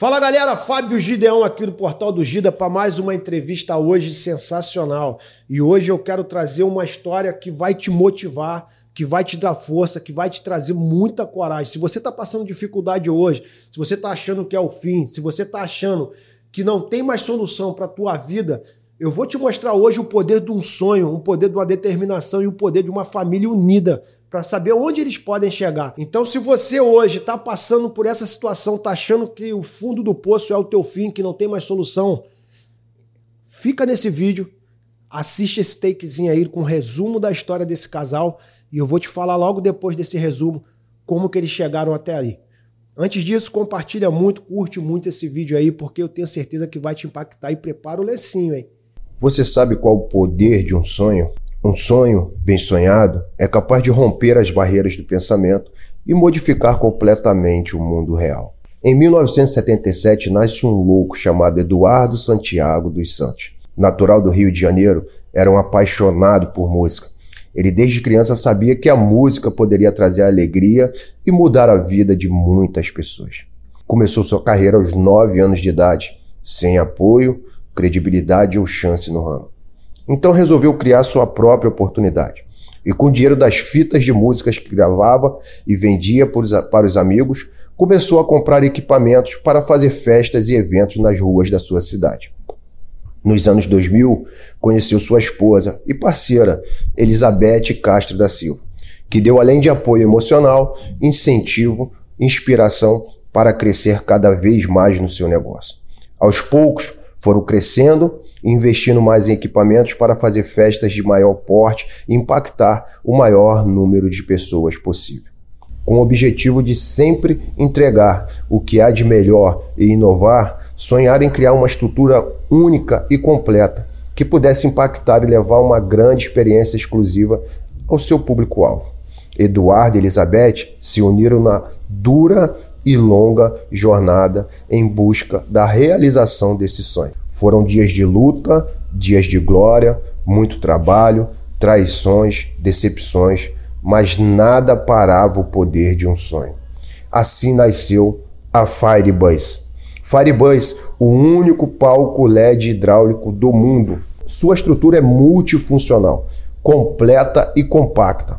Fala galera, Fábio Gideão aqui do Portal do Gida para mais uma entrevista hoje sensacional. E hoje eu quero trazer uma história que vai te motivar, que vai te dar força, que vai te trazer muita coragem. Se você está passando dificuldade hoje, se você está achando que é o fim, se você está achando que não tem mais solução para a tua vida, eu vou te mostrar hoje o poder de um sonho, o poder de uma determinação e o poder de uma família unida para saber onde eles podem chegar. Então, se você hoje está passando por essa situação, está achando que o fundo do poço é o teu fim, que não tem mais solução, fica nesse vídeo, assiste esse takezinho aí com um resumo da história desse casal e eu vou te falar logo depois desse resumo como que eles chegaram até ali. Antes disso, compartilha muito, curte muito esse vídeo aí, porque eu tenho certeza que vai te impactar e prepara o lecinho, hein? Você sabe qual o poder de um sonho? Um sonho bem sonhado é capaz de romper as barreiras do pensamento e modificar completamente o mundo real. Em 1977 nasce um louco chamado Eduardo Santiago dos Santos. Natural do Rio de Janeiro, era um apaixonado por música. Ele desde criança sabia que a música poderia trazer alegria e mudar a vida de muitas pessoas. Começou sua carreira aos 9 anos de idade, sem apoio, credibilidade ou chance no ramo. Então resolveu criar sua própria oportunidade. E com o dinheiro das fitas de músicas que gravava e vendia para os amigos, começou a comprar equipamentos para fazer festas e eventos nas ruas da sua cidade. Nos anos 2000, conheceu sua esposa e parceira, Elizabeth Castro da Silva, que deu além de apoio emocional, incentivo, inspiração para crescer cada vez mais no seu negócio. Aos poucos, foram crescendo e investindo mais em equipamentos para fazer festas de maior porte e impactar o maior número de pessoas possível. Com o objetivo de sempre entregar o que há de melhor e inovar, sonhar em criar uma estrutura única e completa que pudesse impactar e levar uma grande experiência exclusiva ao seu público-alvo. Eduardo e Elizabeth se uniram na dura e longa jornada em busca da realização desse sonho. Foram dias de luta, dias de glória, muito trabalho, traições, decepções, mas nada parava o poder de um sonho. Assim nasceu a Firebus. Firebus, o único palco LED hidráulico do mundo. Sua estrutura é multifuncional, completa e compacta.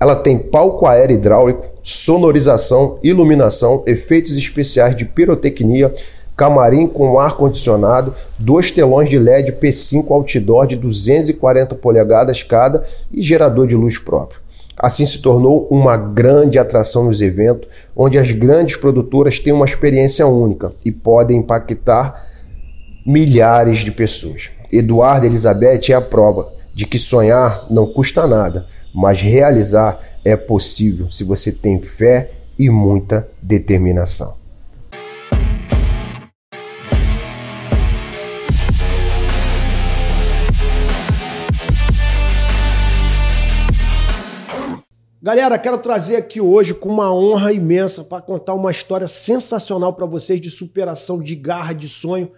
Ela tem palco aéreo hidráulico, sonorização, iluminação, efeitos especiais de pirotecnia, camarim com ar-condicionado, dois telões de LED P5 outdoor de 240 polegadas cada e gerador de luz próprio. Assim se tornou uma grande atração nos eventos, onde as grandes produtoras têm uma experiência única e podem impactar milhares de pessoas. Eduardo Elizabeth é a prova de que sonhar não custa nada mas realizar é possível se você tem fé e muita determinação. Galera, quero trazer aqui hoje com uma honra imensa para contar uma história sensacional para vocês de superação, de garra, de sonho.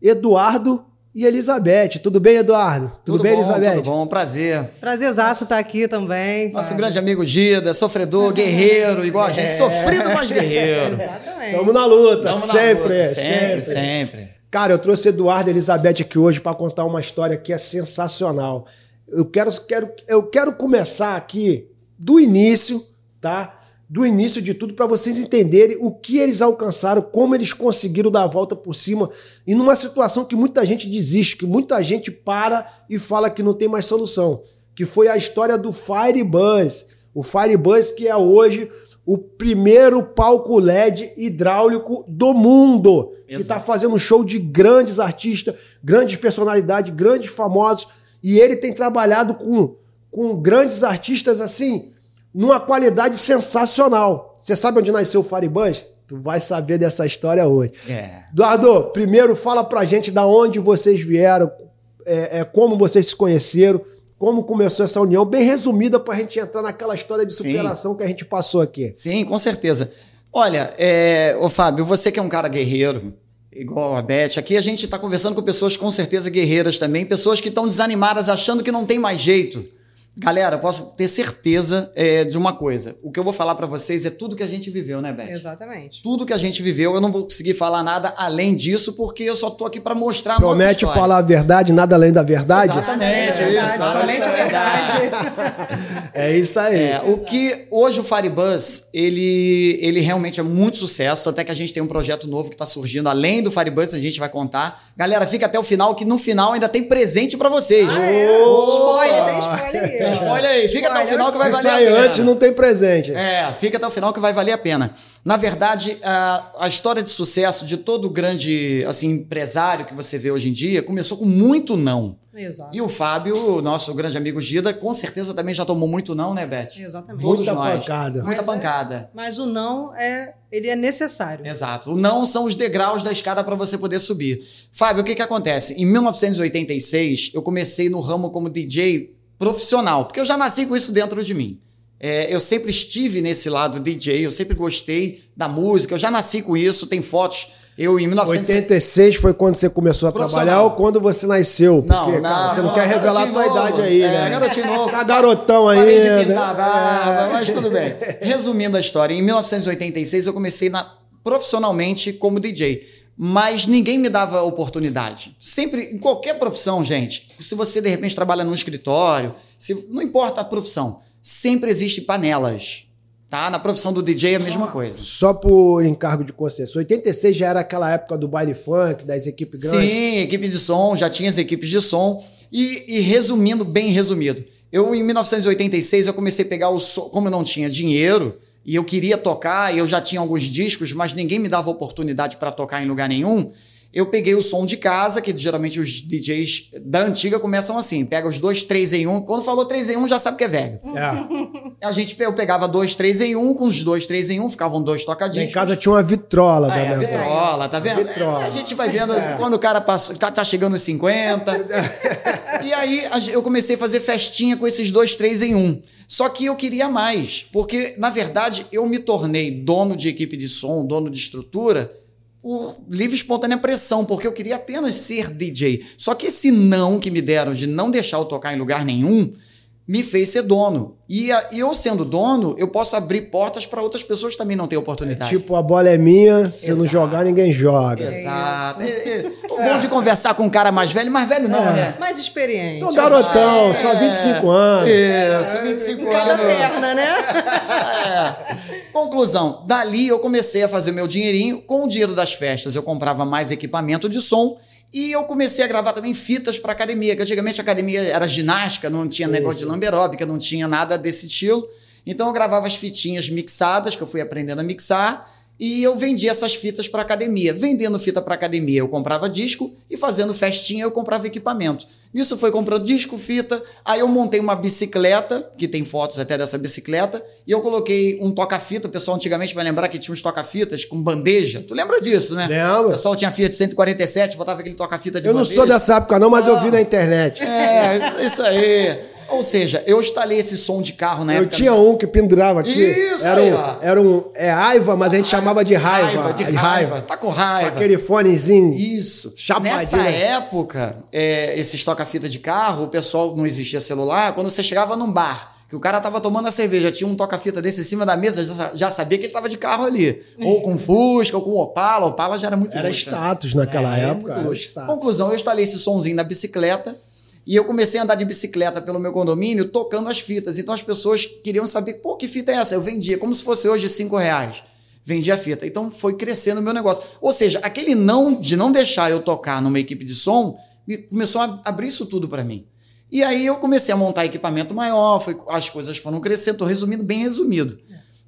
Eduardo e Elizabeth. Tudo bem, Eduardo? Tudo, tudo bem, bom, Elizabeth? Tudo bom, prazer. Prazerzaço estar tá aqui também. Nosso grande amigo Gida, sofredor, guerreiro, igual a gente, é. sofrido, mas guerreiro. Exatamente. Tamo na luta, Tamo sempre, na luta. sempre, sempre, sempre. Cara, eu trouxe Eduardo e Elizabeth aqui hoje para contar uma história que é sensacional. Eu quero, quero, eu quero começar aqui do início, tá? Do início de tudo para vocês entenderem o que eles alcançaram, como eles conseguiram dar a volta por cima e numa situação que muita gente desiste, que muita gente para e fala que não tem mais solução, que foi a história do Firebuzz. O Firebuzz que é hoje o primeiro palco LED hidráulico do mundo, Exato. que está fazendo show de grandes artistas, grandes personalidades, grandes famosos, e ele tem trabalhado com, com grandes artistas assim, numa qualidade sensacional. Você sabe onde nasceu o Faribans? Tu vai saber dessa história hoje. É. Eduardo, primeiro fala pra gente da onde vocês vieram, é, é, como vocês se conheceram, como começou essa união, bem resumida pra gente entrar naquela história de superação Sim. que a gente passou aqui. Sim, com certeza. Olha, é, ô Fábio, você que é um cara guerreiro, igual a Beth, aqui a gente está conversando com pessoas com certeza guerreiras também, pessoas que estão desanimadas achando que não tem mais jeito Galera, eu posso ter certeza é, de uma coisa. O que eu vou falar para vocês é tudo que a gente viveu, né, Beth? Exatamente. Tudo que a gente viveu, eu não vou conseguir falar nada além disso, porque eu só tô aqui para mostrar a nossa Promete história. falar a verdade, nada além da verdade? Exatamente, É isso. verdade, nada além da verdade. É isso aí. É, o que hoje o Firebuzz, ele, ele realmente é muito sucesso, até que a gente tem um projeto novo que está surgindo, além do Firebuzz, a gente vai contar. Galera, fica até o final, que no final ainda tem presente para vocês. Ah, é? Spoiler, tem spoiler aí. Tem spoiler aí, fica até o final que vai Se valer a sai pena. antes, não tem presente. É, fica até o final que vai valer a pena. Na verdade, a, a história de sucesso de todo grande assim, empresário que você vê hoje em dia começou com muito não. Exato. E o Fábio, nosso grande amigo Gida, com certeza também já tomou muito não, né, Beth? Exatamente. Todos Muita nós. pancada. Muita Mas é- pancada. Mas o não é, ele é necessário. Exato. O não são os degraus da escada para você poder subir. Fábio, o que que acontece? Em 1986, eu comecei no ramo como DJ profissional, porque eu já nasci com isso dentro de mim. É, eu sempre estive nesse lado DJ, eu sempre gostei da música, eu já nasci com isso, tem fotos. Eu em 1986. 86 foi quando você começou a trabalhar ou quando você nasceu? Porque, Não, cara, não, você não não, quer revelar a tua novo. idade aí, É, né? garotinho novo. Tá garotão Parei de pintar a barba, mas tudo bem. Resumindo a história, em 1986 eu comecei na- profissionalmente como DJ. Mas ninguém me dava oportunidade. Sempre, em qualquer profissão, gente, se você de repente trabalha num escritório, se, não importa a profissão, sempre existem panelas. Tá? Na profissão do DJ é a mesma coisa. Só por encargo de consciência. 86 já era aquela época do baile funk, das equipes grandes. Sim, equipe de som, já tinha as equipes de som. E, e resumindo, bem resumido, eu em 1986 eu comecei a pegar o som, como eu não tinha dinheiro e eu queria tocar, e eu já tinha alguns discos, mas ninguém me dava oportunidade para tocar em lugar nenhum. Eu peguei o som de casa, que geralmente os DJs da antiga começam assim, pega os dois, três em um. Quando falou três em um, já sabe que é velho. É. A gente eu pegava dois, três em um, com os dois, três em um, ficavam dois tocadinhos. em casa tinha uma vitrola Ah, é, avó. vitrola, tá vendo? Vitrola. É, a gente vai vendo quando o cara passou, tá, tá chegando nos 50. e aí eu comecei a fazer festinha com esses dois, três em um. Só que eu queria mais, porque na verdade eu me tornei dono de equipe de som, dono de estrutura, por livre e espontânea pressão, porque eu queria apenas ser DJ. Só que esse não que me deram de não deixar eu tocar em lugar nenhum me fez ser dono. E a- e eu sendo dono, eu posso abrir portas para outras pessoas também não terem oportunidade. Tipo, a bola é minha, se não Exato. jogar, ninguém joga. Exato. É, é, o bom de conversar com um cara mais velho, mais velho não, né? Mais experiente. Tô garotão, só 25 anos. Isso, 25 Em cada anos. perna, né? É. Conclusão, dali eu comecei a fazer meu dinheirinho. Com o dinheiro das festas, eu comprava mais equipamento de som. E eu comecei a gravar também fitas para academia, que antigamente a academia era ginástica, não tinha negócio de lamberóbica, não tinha nada desse estilo. Então eu gravava as fitinhas mixadas, que eu fui aprendendo a mixar, e eu vendia essas fitas para academia. Vendendo fita para academia, eu comprava disco e fazendo festinha eu comprava equipamento. Nisso foi comprando disco, fita. Aí eu montei uma bicicleta, que tem fotos até dessa bicicleta, e eu coloquei um toca-fita. O pessoal antigamente vai lembrar que tinha uns toca-fitas com bandeja. Tu lembra disso, né? Lembro. O pessoal tinha Fiat 147, botava aquele toca-fita de Eu não bandeja. sou dessa época, não, mas eu vi na internet. É, isso aí. Ou seja, eu instalei esse som de carro na Eu época. tinha um que pendurava aqui. Isso era aí, um, ó. era um. É raiva, mas a gente chamava de raiva. Raiva, de raiva. Tá com raiva. Aquele fonezinho. Isso. Chapadinho, Nessa né? época, é, esses toca-fita de carro, o pessoal não existia celular. Quando você chegava num bar, que o cara tava tomando a cerveja, tinha um toca-fita desse em cima da mesa, já, já sabia que ele tava de carro ali. Ou com Fusca, ou com Opala. Opala já era muito Era luxo, né? status naquela É, época. era. Conclusão, eu instalei esse sonzinho na bicicleta e eu comecei a andar de bicicleta pelo meu condomínio tocando as fitas. Então as pessoas queriam saber, pô, que fita é essa? Eu vendia, como se fosse hoje cinco reais. Vendia a fita. Então foi crescendo o meu negócio. Ou seja, aquele não de não deixar eu tocar numa equipe de som me começou a abrir isso tudo para mim. E aí eu comecei a montar equipamento maior, foi, as coisas foram crescendo, tô resumindo bem resumido.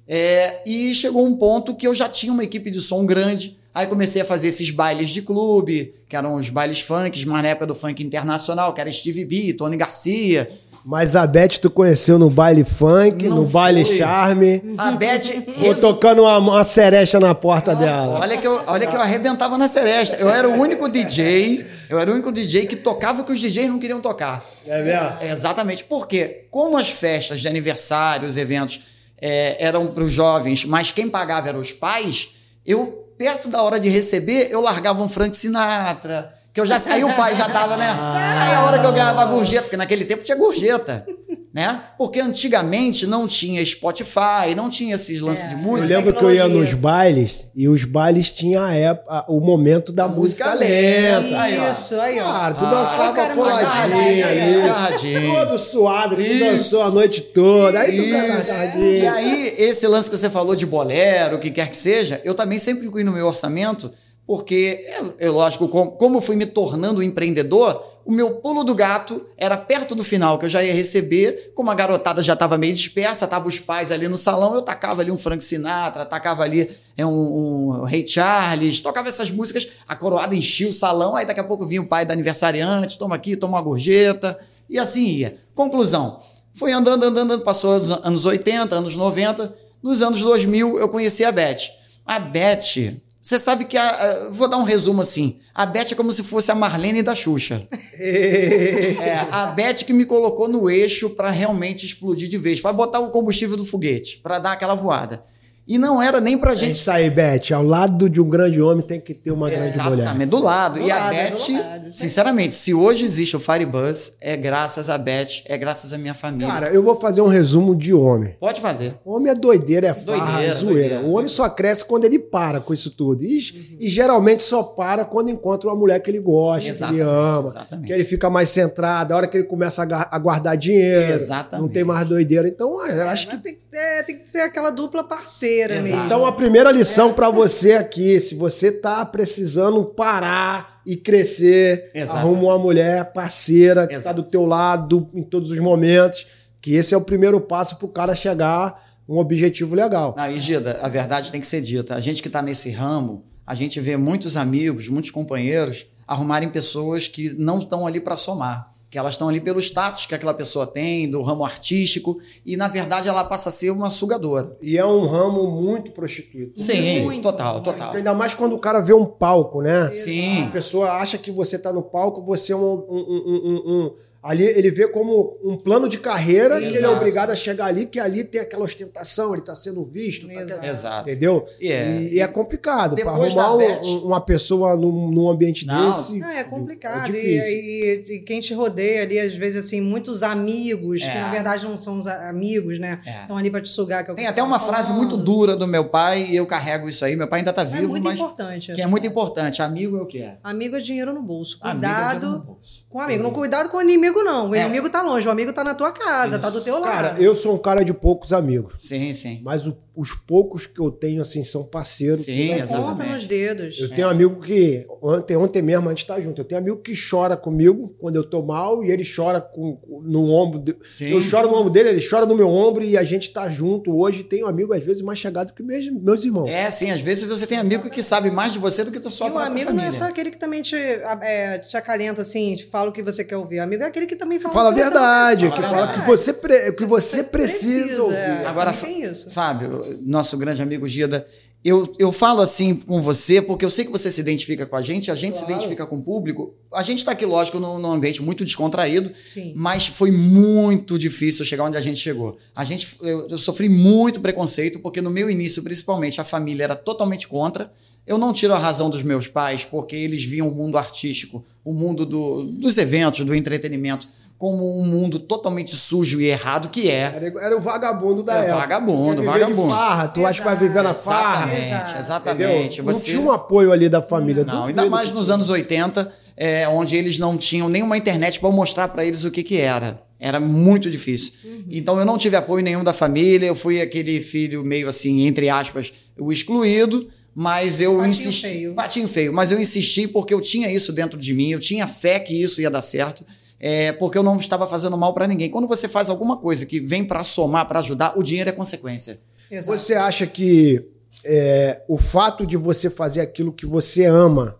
É, e chegou um ponto que eu já tinha uma equipe de som grande. Aí comecei a fazer esses bailes de clube, que eram os bailes funk, mas na época do funk internacional, que era Steve B, Tony Garcia. Mas a Beth tu conheceu no baile funk, Não no baile foi. charme. A Beth. Ou tocando uma, uma cerecha na porta dela. Olha que, eu, olha que eu arrebentava na seresta. Eu era o único DJ, eu era o único DJ que tocava o que os DJs não queriam tocar. É mesmo? É, Exatamente. Porque, como as festas de aniversário, os eventos é, eram para os jovens, mas quem pagava eram os pais, eu, perto da hora de receber, eu largava um Frank Sinatra. Que eu já aí o pai já tava, né? Aí a hora que eu ganhava a gorjeta, porque naquele tempo tinha gorjeta. Né? Porque antigamente não tinha Spotify, não tinha esses lances É. de Eu música. lembro que eu ia tecnologia. nos bailes e os bailes tinham a época, o momento da A música, música lenta. Isso, aí, ó. Cara, tu Ah, dançava agarradinho, ali. agarradinho. Todo suado, tu dançou a noite toda. Aí tu. E aí, esse lance que você falou de bolero, o que quer que seja, eu também sempre incluí no meu orçamento, porque, é, é lógico, como, como fui me tornando um empreendedor, o meu pulo do gato era perto do final, que eu já ia receber, como a garotada já estava meio dispersa, tava os pais ali no salão, eu tacava ali um Frank Sinatra, tacava ali é, um, um Ray Charles, tocava essas músicas, a coroada enchia o salão, aí daqui a pouco vinha o pai da aniversariante, toma aqui, toma uma gorjeta, e assim ia. Conclusão, foi andando, andando, andando, passou os anos 80, anos 90, nos anos 2000 eu conheci a Beth. A Beth, você sabe que a, a- vou dar um resumo assim. A Beth é como se fosse a Marlene da Xuxa. É, a Beth que me colocou no eixo para realmente explodir de vez, para botar o combustível do foguete, para dar aquela voada. E não era nem pra É gente isso aí, Beth. Ao lado de um grande homem tem que ter uma grande mulher. Exatamente, do lado. Do e a lado, é Beth, lado, aí. sinceramente, se hoje existe o Firebuzz, é graças a Beth, é graças à minha família. Cara, eu vou fazer um resumo de homem. Pode fazer. Homem é doideira, é farra, Doideira, é zoeira. doideira. O homem só cresce quando ele para com isso tudo. E, e geralmente só para quando encontra uma mulher que ele gosta, que Exatamente, ele ama, exatamente. que ele fica mais centrado. A hora que ele começa a, a guardar dinheiro, Exatamente. não tem mais doideira. Então, eu acho que. Tem que, ser, tem que ser aquela dupla parceira Exato. mesmo. Então, a primeira lição pra você aqui, se você tá precisando parar e crescer, Exato. arruma uma mulher parceira que tá Exato. do teu lado em todos os momentos, que esse é o primeiro passo pro cara chegar a um objetivo legal. Não, e Gida, a verdade tem que ser dita. A gente que está nesse ramo, a gente vê muitos amigos, muitos companheiros arrumarem pessoas que não estão ali para somar. Que elas estão ali pelo status que aquela pessoa tem, do ramo artístico, e na verdade ela passa a ser uma sugadora. E é um ramo muito prostituído. Sim, Muito. total, total. Ainda mais quando o cara vê um palco, né? Sim. A pessoa acha que você tá no palco, você é um. um- um- um- um- ali ele vê como um plano de carreira que ele é Exato. obrigado a chegar ali, que ali tem aquela ostentação, ele tá sendo visto, tá- Exato. Exato. entendeu? E é- E, e é complicado. Pra Depois arrumar um- um- uma pessoa num, num ambiente Não. desse. Não, é complicado. É e, difícil. e- e quem te rodeia ali, às vezes, assim, muitos amigos, que É. na verdade não são amigos, né? É. Estão ali pra te sugar. Que é o que Tem até uma tava frase falando. muito dura do meu pai, e eu carrego isso aí. Meu pai ainda está É vivo, muito mas. importante. Que é muito importante. Amigo é o que é? Amigo é dinheiro no bolso. Amigo é Cuidado dinheiro no bolso. com o amigo. Não cuidado com o inimigo, não. O É. inimigo tá longe. O amigo tá na tua casa, tá do teu lado. Cara, eu sou um cara de poucos amigos. Sim, sim. Mas o- os poucos que eu tenho, assim, são parceiros. Sim, é exatamente. Conta nos dedos. Eu tenho um amigo que. Ontem, ontem mesmo a gente tá junto. Eu tenho amigo que chora comigo quando eu tô mal e ele chora com, com- no ombro. de- Sim. Eu choro no ombro dele, ele chora no meu ombro e a gente tá junto hoje. Tenho um amigo, às vezes, mais chegado que meus, meus irmãos. É, sim, às vezes você tem amigo que sabe mais de você do que a sua E o amigo família. não é só aquele que também te, é, te acalenta, assim, te fala o que você quer ouvir. O amigo é aquele que também fala, Fala a o que você não verdade, quer. que Fala que verdade. você, pre- que você precisa ouvir. é. Agora, Também tem isso. Fábio, nosso grande amigo Gida, eu, eu falo assim com você porque eu sei que você se identifica com a gente, a gente se Claro. identifica com o público. A gente está aqui, lógico, num, num ambiente muito descontraído, Sim. mas foi muito difícil chegar onde a gente chegou. A gente, eu, eu sofri muito preconceito porque no meu início, principalmente, a família era totalmente contra. Eu não tiro a razão dos meus pais porque eles viam o mundo artístico, o mundo do- dos eventos, do entretenimento, como um mundo totalmente sujo e errado que é. Era, era o vagabundo da É, época. vagabundo, vagabundo. farra, tu acha que vai viver na farra? Exatamente, exatamente. Você... Não tinha um apoio ali da família. Não, duvido ainda mais nos anos 80, é, onde eles não tinham nenhuma internet para mostrar para eles o que, que era. Era muito difícil. Uhum. Então eu não tive apoio nenhum da família, eu fui aquele filho meio assim, entre aspas, o excluído, mas eu Patinho insisti. feio. Patinho feio, mas eu insisti porque eu tinha isso dentro de mim, eu tinha fé que isso ia dar certo. É, porque eu não estava fazendo mal para ninguém. Quando você faz alguma coisa que vem para somar, para ajudar, o dinheiro é consequência. Exato. Você acha que é, o fato de você fazer aquilo que você ama,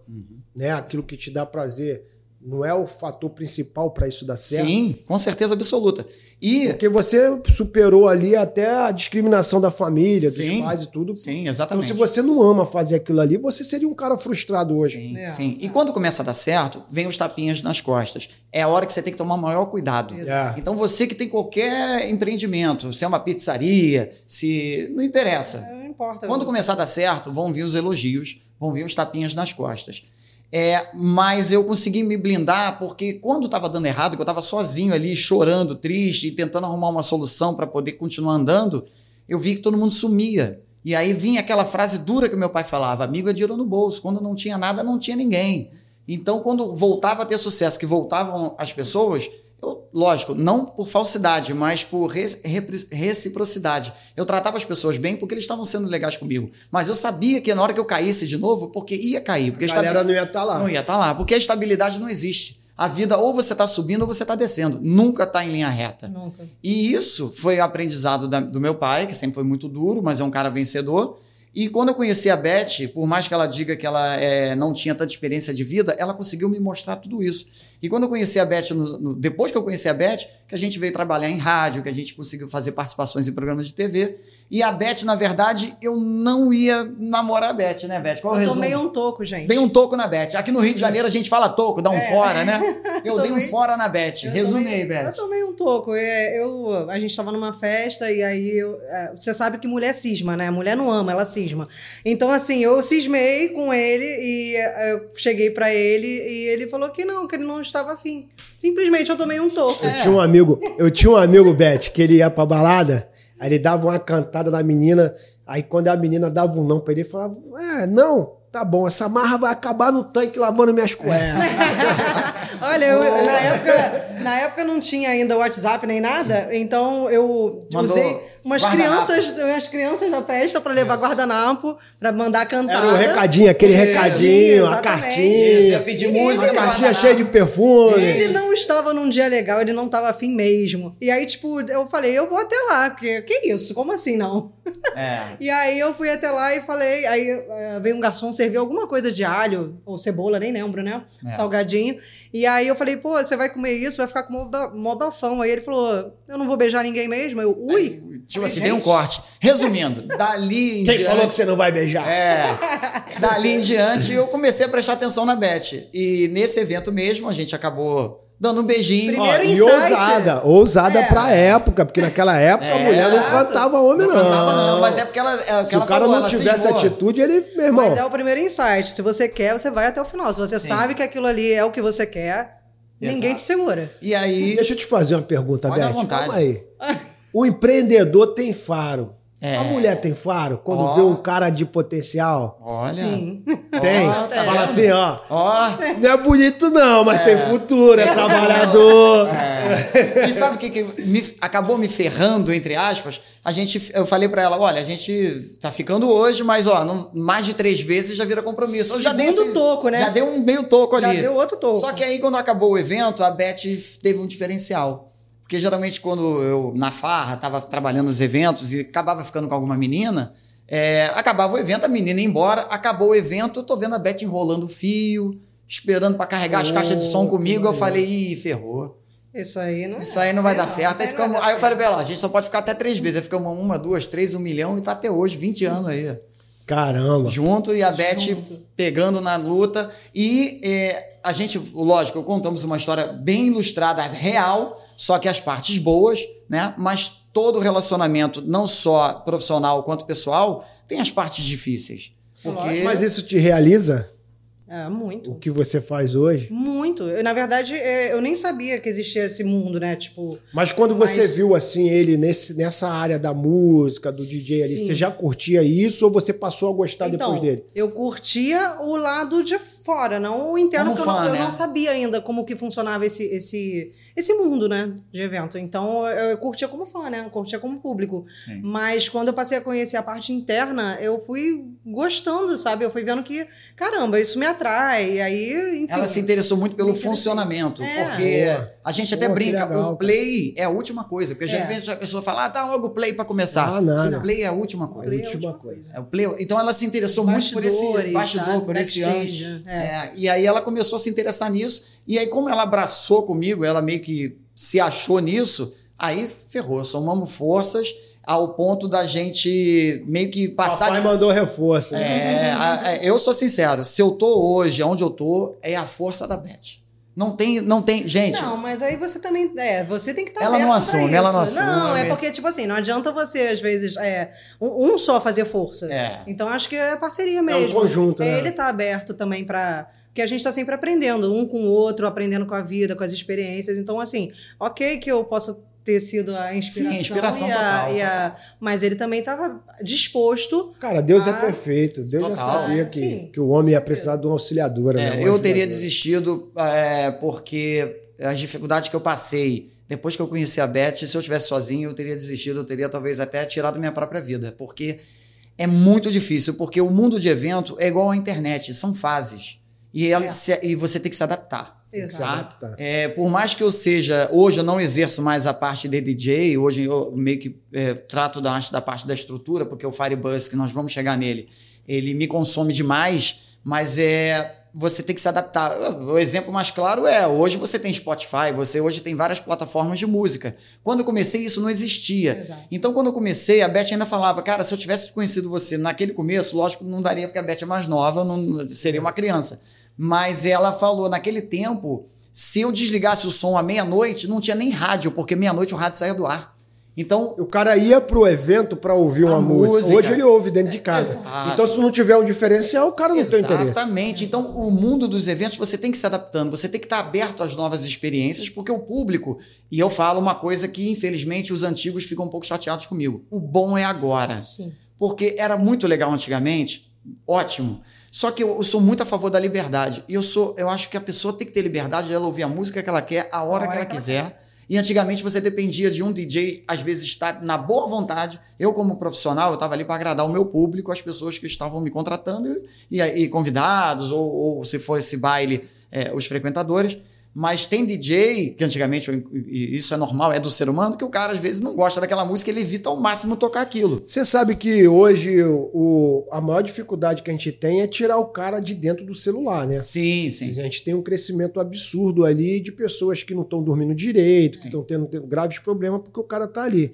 né, aquilo que te dá prazer, não é o fator principal para isso dar certo? Sim, com certeza absoluta. E Porque você superou ali até a discriminação da família, dos Sim. pais e tudo. Sim, Então, exatamente. se você não ama fazer aquilo ali, você seria um cara frustrado hoje. Sim, É. sim. E quando começa a dar certo, vem os tapinhas nas costas. É a hora que você tem que tomar o maior cuidado. Exato. Então você que tem qualquer empreendimento, se é uma pizzaria, se. Não interessa. Não importa. Quando começar a dar certo, vão vir os elogios, vão vir os tapinhas nas costas. É, mas eu consegui me blindar porque quando estava dando errado, que eu estava sozinho ali, chorando, triste, e tentando arrumar uma solução para poder continuar andando, eu vi que todo mundo sumia. E aí vinha aquela frase dura que meu pai falava: amigo é dinheiro no bolso. Quando não tinha nada, não tinha ninguém. Então, quando voltava a ter sucesso, que voltavam as pessoas, eu, lógico, não por falsidade, mas por reciprocidade. Eu tratava as pessoas bem porque eles estavam sendo legais comigo. Mas eu sabia que na hora que eu caísse de novo, porque ia cair. Porque a galera não ia estar tá lá. Não ia estar tá lá, porque a estabilidade não existe. A vida ou você está subindo ou você está descendo. Nunca está em linha reta. Nunca. E isso foi aprendizado da, do meu pai, que sempre foi muito duro, mas é um cara vencedor. E quando eu conheci a Beth, por mais que ela diga que ela é, não tinha tanta experiência de vida, ela conseguiu me mostrar tudo isso. E quando eu conheci a Beth, no, no, depois que eu conheci a Beth, que a gente veio trabalhar em rádio, que a gente conseguiu fazer participações em programas de TV. E a Beth, na verdade, eu não ia namorar a Beth, né, Beth? Qual eu resumo? tomei um toco, gente. Dei um toco na Beth. Aqui no Rio de Janeiro a gente fala toco, dá um é. fora, né? Eu, eu dei um fora na Beth. Resume aí, Beth. Eu tomei um toco. É, eu, a gente estava numa festa e aí eu, é, você sabe que mulher cisma, né? Mulher não ama, ela cisma. Então, assim, eu cismei com ele e é, eu cheguei para ele e ele falou que não, que ele não estava afim. Simplesmente eu tomei um toco. Eu tinha um amigo, eu tinha um amigo, Beth, que ele ia pra balada Aí ele dava uma cantada na menina, aí quando a menina dava um não pra ele, ele falava: É, não, tá bom, essa marra vai acabar no tanque lavando minhas cuecas. Olha, eu, na, época, na época não tinha ainda WhatsApp nem nada, então eu Mandou usei umas crianças, umas crianças na festa para levar Isso. guardanapo, para mandar cantar. Era o um recadinho, aquele recadinho, a cartinha. Isso, ia pedir música. A cartinha cheia de perfume. Ele não estava num dia legal, ele não estava afim mesmo. E aí, tipo, eu falei, eu vou até lá, porque que isso? Como assim não? É. e aí eu fui até lá e falei, aí eh, veio um garçom servir alguma coisa de alho ou cebola, nem lembro, né? É. Salgadinho. E aí eu falei, pô, você vai comer isso, vai ficar com mó bafão. Aí ele falou, eu não vou beijar ninguém mesmo. Eu, ui. Tipo assim, dei um corte. Resumindo, dali em Quem diante. falou que você não vai beijar? É. Dali em diante, eu comecei a prestar atenção na Beth. E nesse evento mesmo, a gente acabou dando um beijinho. Primeiro Ó, e ousada, ousada é. pra época, porque naquela época é, a mulher não cantava homem, não. Não cantava, não, mas é porque ela. É, Se ela o cara falou, não tivesse atitude, ele, meu irmão. Mas é o primeiro insight. Se você quer, você vai até o final. Se você Sim. sabe que aquilo ali é o que você quer, Exato. ninguém te segura. E aí. Deixa eu te fazer uma pergunta, Pode Beth. vontade. Calma aí. O empreendedor tem faro. É. A mulher tem faro quando oh. vê um cara de potencial? Olha. Sim. Tem? Oh, Fala assim, ó. Oh. Não é bonito, não, mas é. tem futuro, é trabalhador. É. E sabe o que, que me, acabou me ferrando, entre aspas? A gente, eu falei para ela: olha, a gente tá ficando hoje, mas ó, não, mais de três vezes já vira compromisso. Eu já dei esse, toco, né? Já deu um meio toco ali. Já deu outro toco. Só que aí, quando acabou o evento, a Beth teve um diferencial. Porque geralmente quando eu, na farra, estava trabalhando nos eventos e acabava ficando com alguma menina, é, acabava o evento, a menina ia embora, acabou o evento, eu tô vendo a Beth enrolando o fio, esperando para carregar oh, as caixas de som comigo. Eu falei, ih, ferrou. Isso aí não Isso aí não vai dar certo. Aí, ficamos, aí eu falei pra ela, a gente só pode ficar até três vezes. Aí ficamos uma, duas, três, um milhão e tá até hoje, 20 anos aí. Caramba. Junto e a Beth pegando na luta. E é, a gente, lógico, contamos uma história bem ilustrada, real, só que as partes boas, né? Mas todo relacionamento, não só profissional quanto pessoal, tem as partes difíceis. Porque... Mas isso te realiza? É, muito. O que você faz hoje? Muito. Eu, na verdade, é, eu nem sabia que existia esse mundo, né? Tipo. Mas quando mas... você viu assim ele nesse, nessa área da música, do DJ ali, Sim. você já curtia isso ou você passou a gostar então, depois dele? Eu curtia o lado de fora, não o interno, porque eu, não, né? eu não sabia ainda como que funcionava esse, esse, esse mundo, né? De evento. Então eu, eu curtia como fã, né? Eu curtia como público. Sim. Mas quando eu passei a conhecer a parte interna, eu fui gostando, sabe? Eu fui vendo que, caramba, isso me atrai. E aí, enfim. Ela se interessou muito pelo funcionamento, é. porque. A gente até brinca, legal, o play é a última coisa, porque é. geralmente a pessoa fala, ah, dá logo o play para começar. Ah, nada. O play é a última coisa. É a última coisa. É o play, então ela se interessou muito por esse bastidor, por esse anjo. É. é. e aí ela começou a se interessar nisso, e aí como ela abraçou comigo, ela meio que se achou nisso, aí ferrou, somamos forças ao ponto da gente meio que passar. Papai de... mandou reforço. É, a, a, eu sou sincero, se eu tô hoje onde eu tô, é a força da Beth. Não tem, não tem, gente. Não, mas aí você também, é, você tem que estar Ela não assume, ela não assume. Não, é porque tipo assim, não adianta você às vezes é um, um só fazer força. É. Então acho que é parceria mesmo. É um conjunto, né? Ele tá aberto também para porque a gente tá sempre aprendendo, um com o outro, aprendendo com a vida, com as experiências. Então assim, OK que eu possa ter sido a inspiração. Sim, inspiração e a, total, e a- mas ele também estava disposto. Cara, Deus é a- perfeito. Deus já Total. sabia que, Sim, que o homem ia precisar de uma auxiliadora. É, né? Uma eu teria desistido é, porque as dificuldades que eu passei depois que eu conheci a Beth, se eu tivesse sozinho, eu teria desistido, eu teria talvez até tirado minha própria vida, porque é muito difícil, porque o mundo de evento é igual à internet, são fases. E, ela É. se- e você tem que se adaptar. Exato. tá? É, por mais que eu seja, hoje eu não exerço mais a parte de DJ, hoje eu meio que é, trato da, da parte da estrutura, porque o Firebus, que nós vamos chegar nele, ele me consome demais, mas é você tem que se adaptar. O exemplo mais claro é, hoje você tem Spotify, você hoje tem várias plataformas de música. Quando eu comecei, isso não existia. Exato. Então, quando eu comecei, a Beth ainda falava, cara, se eu tivesse conhecido você naquele começo, lógico, não daria, porque a Beth é mais nova, não seria uma criança. Mas ela falou, naquele tempo, se eu desligasse o som à meia-noite, não tinha nem rádio, porque meia-noite o rádio saía do ar. Então, O cara ia pro evento pra ouvir uma música. música. Hoje ele ouve dentro de casa. Exato. Então, se não tiver um diferencial, o cara não tem interesse. Exatamente. Então, o mundo dos eventos, você tem que se adaptando, você tem que estar aberto às novas experiências, porque o público, e eu falo uma coisa que, infelizmente, os antigos ficam um pouco chateados comigo. O bom é agora. Sim. Porque era muito legal antigamente, ótimo. Só que eu, eu sou muito a favor da liberdade. E eu sou, eu acho que a pessoa tem que ter liberdade de ela ouvir a música que ela quer, a hora, que ela quiser. E antigamente você dependia de um DJ, às vezes, estar na boa vontade. Eu, como profissional, eu estava ali para agradar o meu público, as pessoas que estavam me contratando, e, e convidados, ou, ou se fosse baile, é, os frequentadores. Mas tem DJ, que antigamente, isso é normal, é do ser humano, que o cara às vezes não gosta daquela música, ele evita ao máximo tocar aquilo. Você sabe que hoje o, a maior dificuldade que a gente tem é tirar o cara de dentro do celular, né? Sim, A sim. gente tem um crescimento absurdo ali de pessoas que não estão dormindo direito, que estão tendo, tendo graves problemas porque o cara tá ali.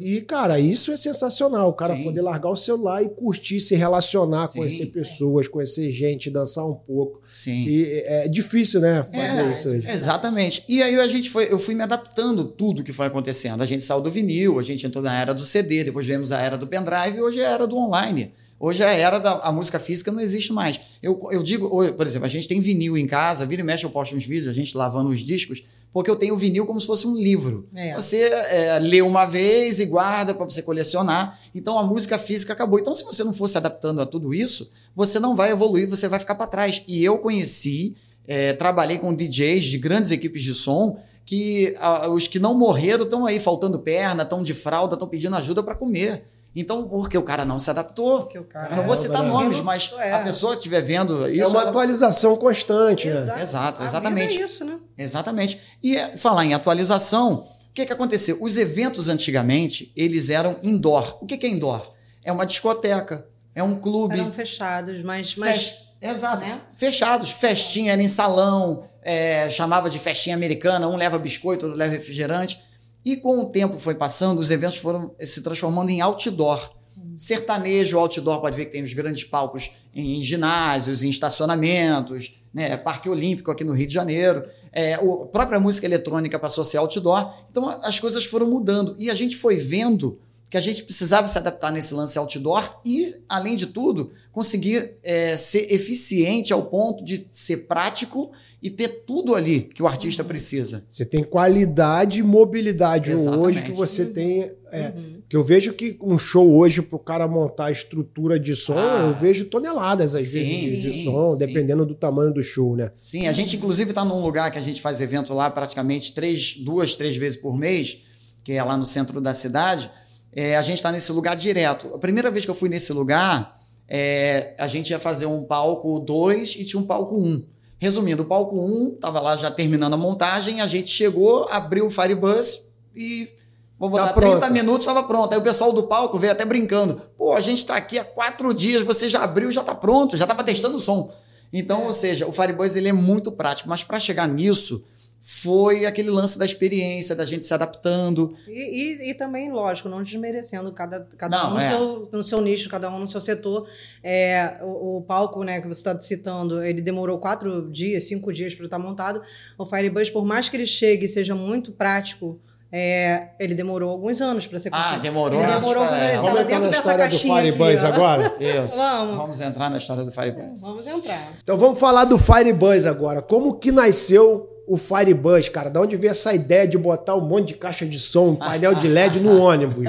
E, cara, isso é sensacional. O cara Sim. poder largar o celular e curtir, se relacionar, Sim. conhecer pessoas, conhecer gente, dançar um pouco. Sim. E é difícil, né? Fazer É, isso Exatamente. E aí a gente foi, eu fui me adaptando tudo que foi acontecendo. A gente saiu do vinil, a gente entrou na era do CD, depois viemos a era do pendrive e hoje é a era do online. Hoje é a era da a música física não existe mais. Eu, eu digo, por exemplo, a gente tem vinil em casa, vira e mexe eu posto uns vídeos, a gente lavando os discos, porque eu tenho o vinil como se fosse um livro. É. Você é, lê uma vez e guarda para você colecionar. Então a música física acabou. Então, se você não for se adaptando a tudo isso, você não vai evoluir, você vai ficar para trás. E eu conheci, é, trabalhei com DJs de grandes equipes de som que ah, os que não morreram estão aí faltando perna, estão de fralda, estão pedindo ajuda para comer. Então, porque o cara não se adaptou. Cara- eu não vou É, citar né? nomes, mas É. a pessoa estiver vendo isso. É uma ela- atualização constante, né? Exato. Exato, A vida exatamente. é isso, né? Exatamente. E é, falar em atualização, o que, que aconteceu? Os eventos antigamente, eles eram indoor. O que, que é indoor? É uma discoteca, é um clube. Eram fechados, mas. mas Exato, né? fechados. Festinha era em salão, é, chamava de festinha americana, um leva biscoito, outro leva refrigerante. E com o tempo foi passando, os eventos foram se transformando em outdoor. Sertanejo, outdoor, pode ver que tem os grandes palcos em ginásios, em estacionamentos, né? Parque Olímpico aqui no Rio de Janeiro. É, a própria música eletrônica passou a ser outdoor. Então as coisas foram mudando. E a gente foi vendo que a gente precisava se adaptar nesse lance outdoor e, além de tudo, conseguir é, ser eficiente ao ponto de ser prático e ter tudo ali que o artista precisa. Você tem qualidade e mobilidade Exatamente. hoje que você tem. é, Que eu vejo que um show hoje, pro cara montar a estrutura de som, Ah. eu vejo toneladas às Sim, vezes de som, sim. dependendo do tamanho do show, né? Sim, a gente inclusive está num lugar que a gente faz evento lá praticamente três, duas, três vezes por mês, que é lá no centro da cidade. É, a gente está nesse lugar direto. A primeira vez que eu fui nesse lugar, é, a gente ia fazer um palco 2 e tinha um palco 1. Um. Resumindo, o palco 1 um, estava lá já terminando a montagem, a gente chegou, abriu o Firebus e vou botar Tá pronto. 30 minutos, estava pronto. Aí o pessoal do palco veio até brincando. Pô, a gente está aqui há quatro dias, você já abriu, já está pronto, já estava testando o som. Então, ou seja, o Firebuzz ele é muito prático, mas para chegar nisso foi aquele lance da experiência, da gente se adaptando. E, e, e também, lógico, não desmerecendo cada, cada não, um no, é. seu, no seu nicho, cada um no seu setor. É, o, o palco né, que você está citando, ele demorou quatro dias, cinco dias para estar montado. O Firebus, por mais que ele chegue e seja muito prático, é, ele demorou alguns anos para ser ah, construído. Ah, demorou. Ele demorou ele estava dentro dessa caixinha do Firebuzz agora? Isso. Vamos. Vamos entrar na história do Firebuzz. Vamos entrar. Então vamos falar do Firebuzz agora. Como que nasceu o Firebuzz, cara? Da onde veio essa ideia de botar um monte de caixa de som, um painel de LED no ônibus?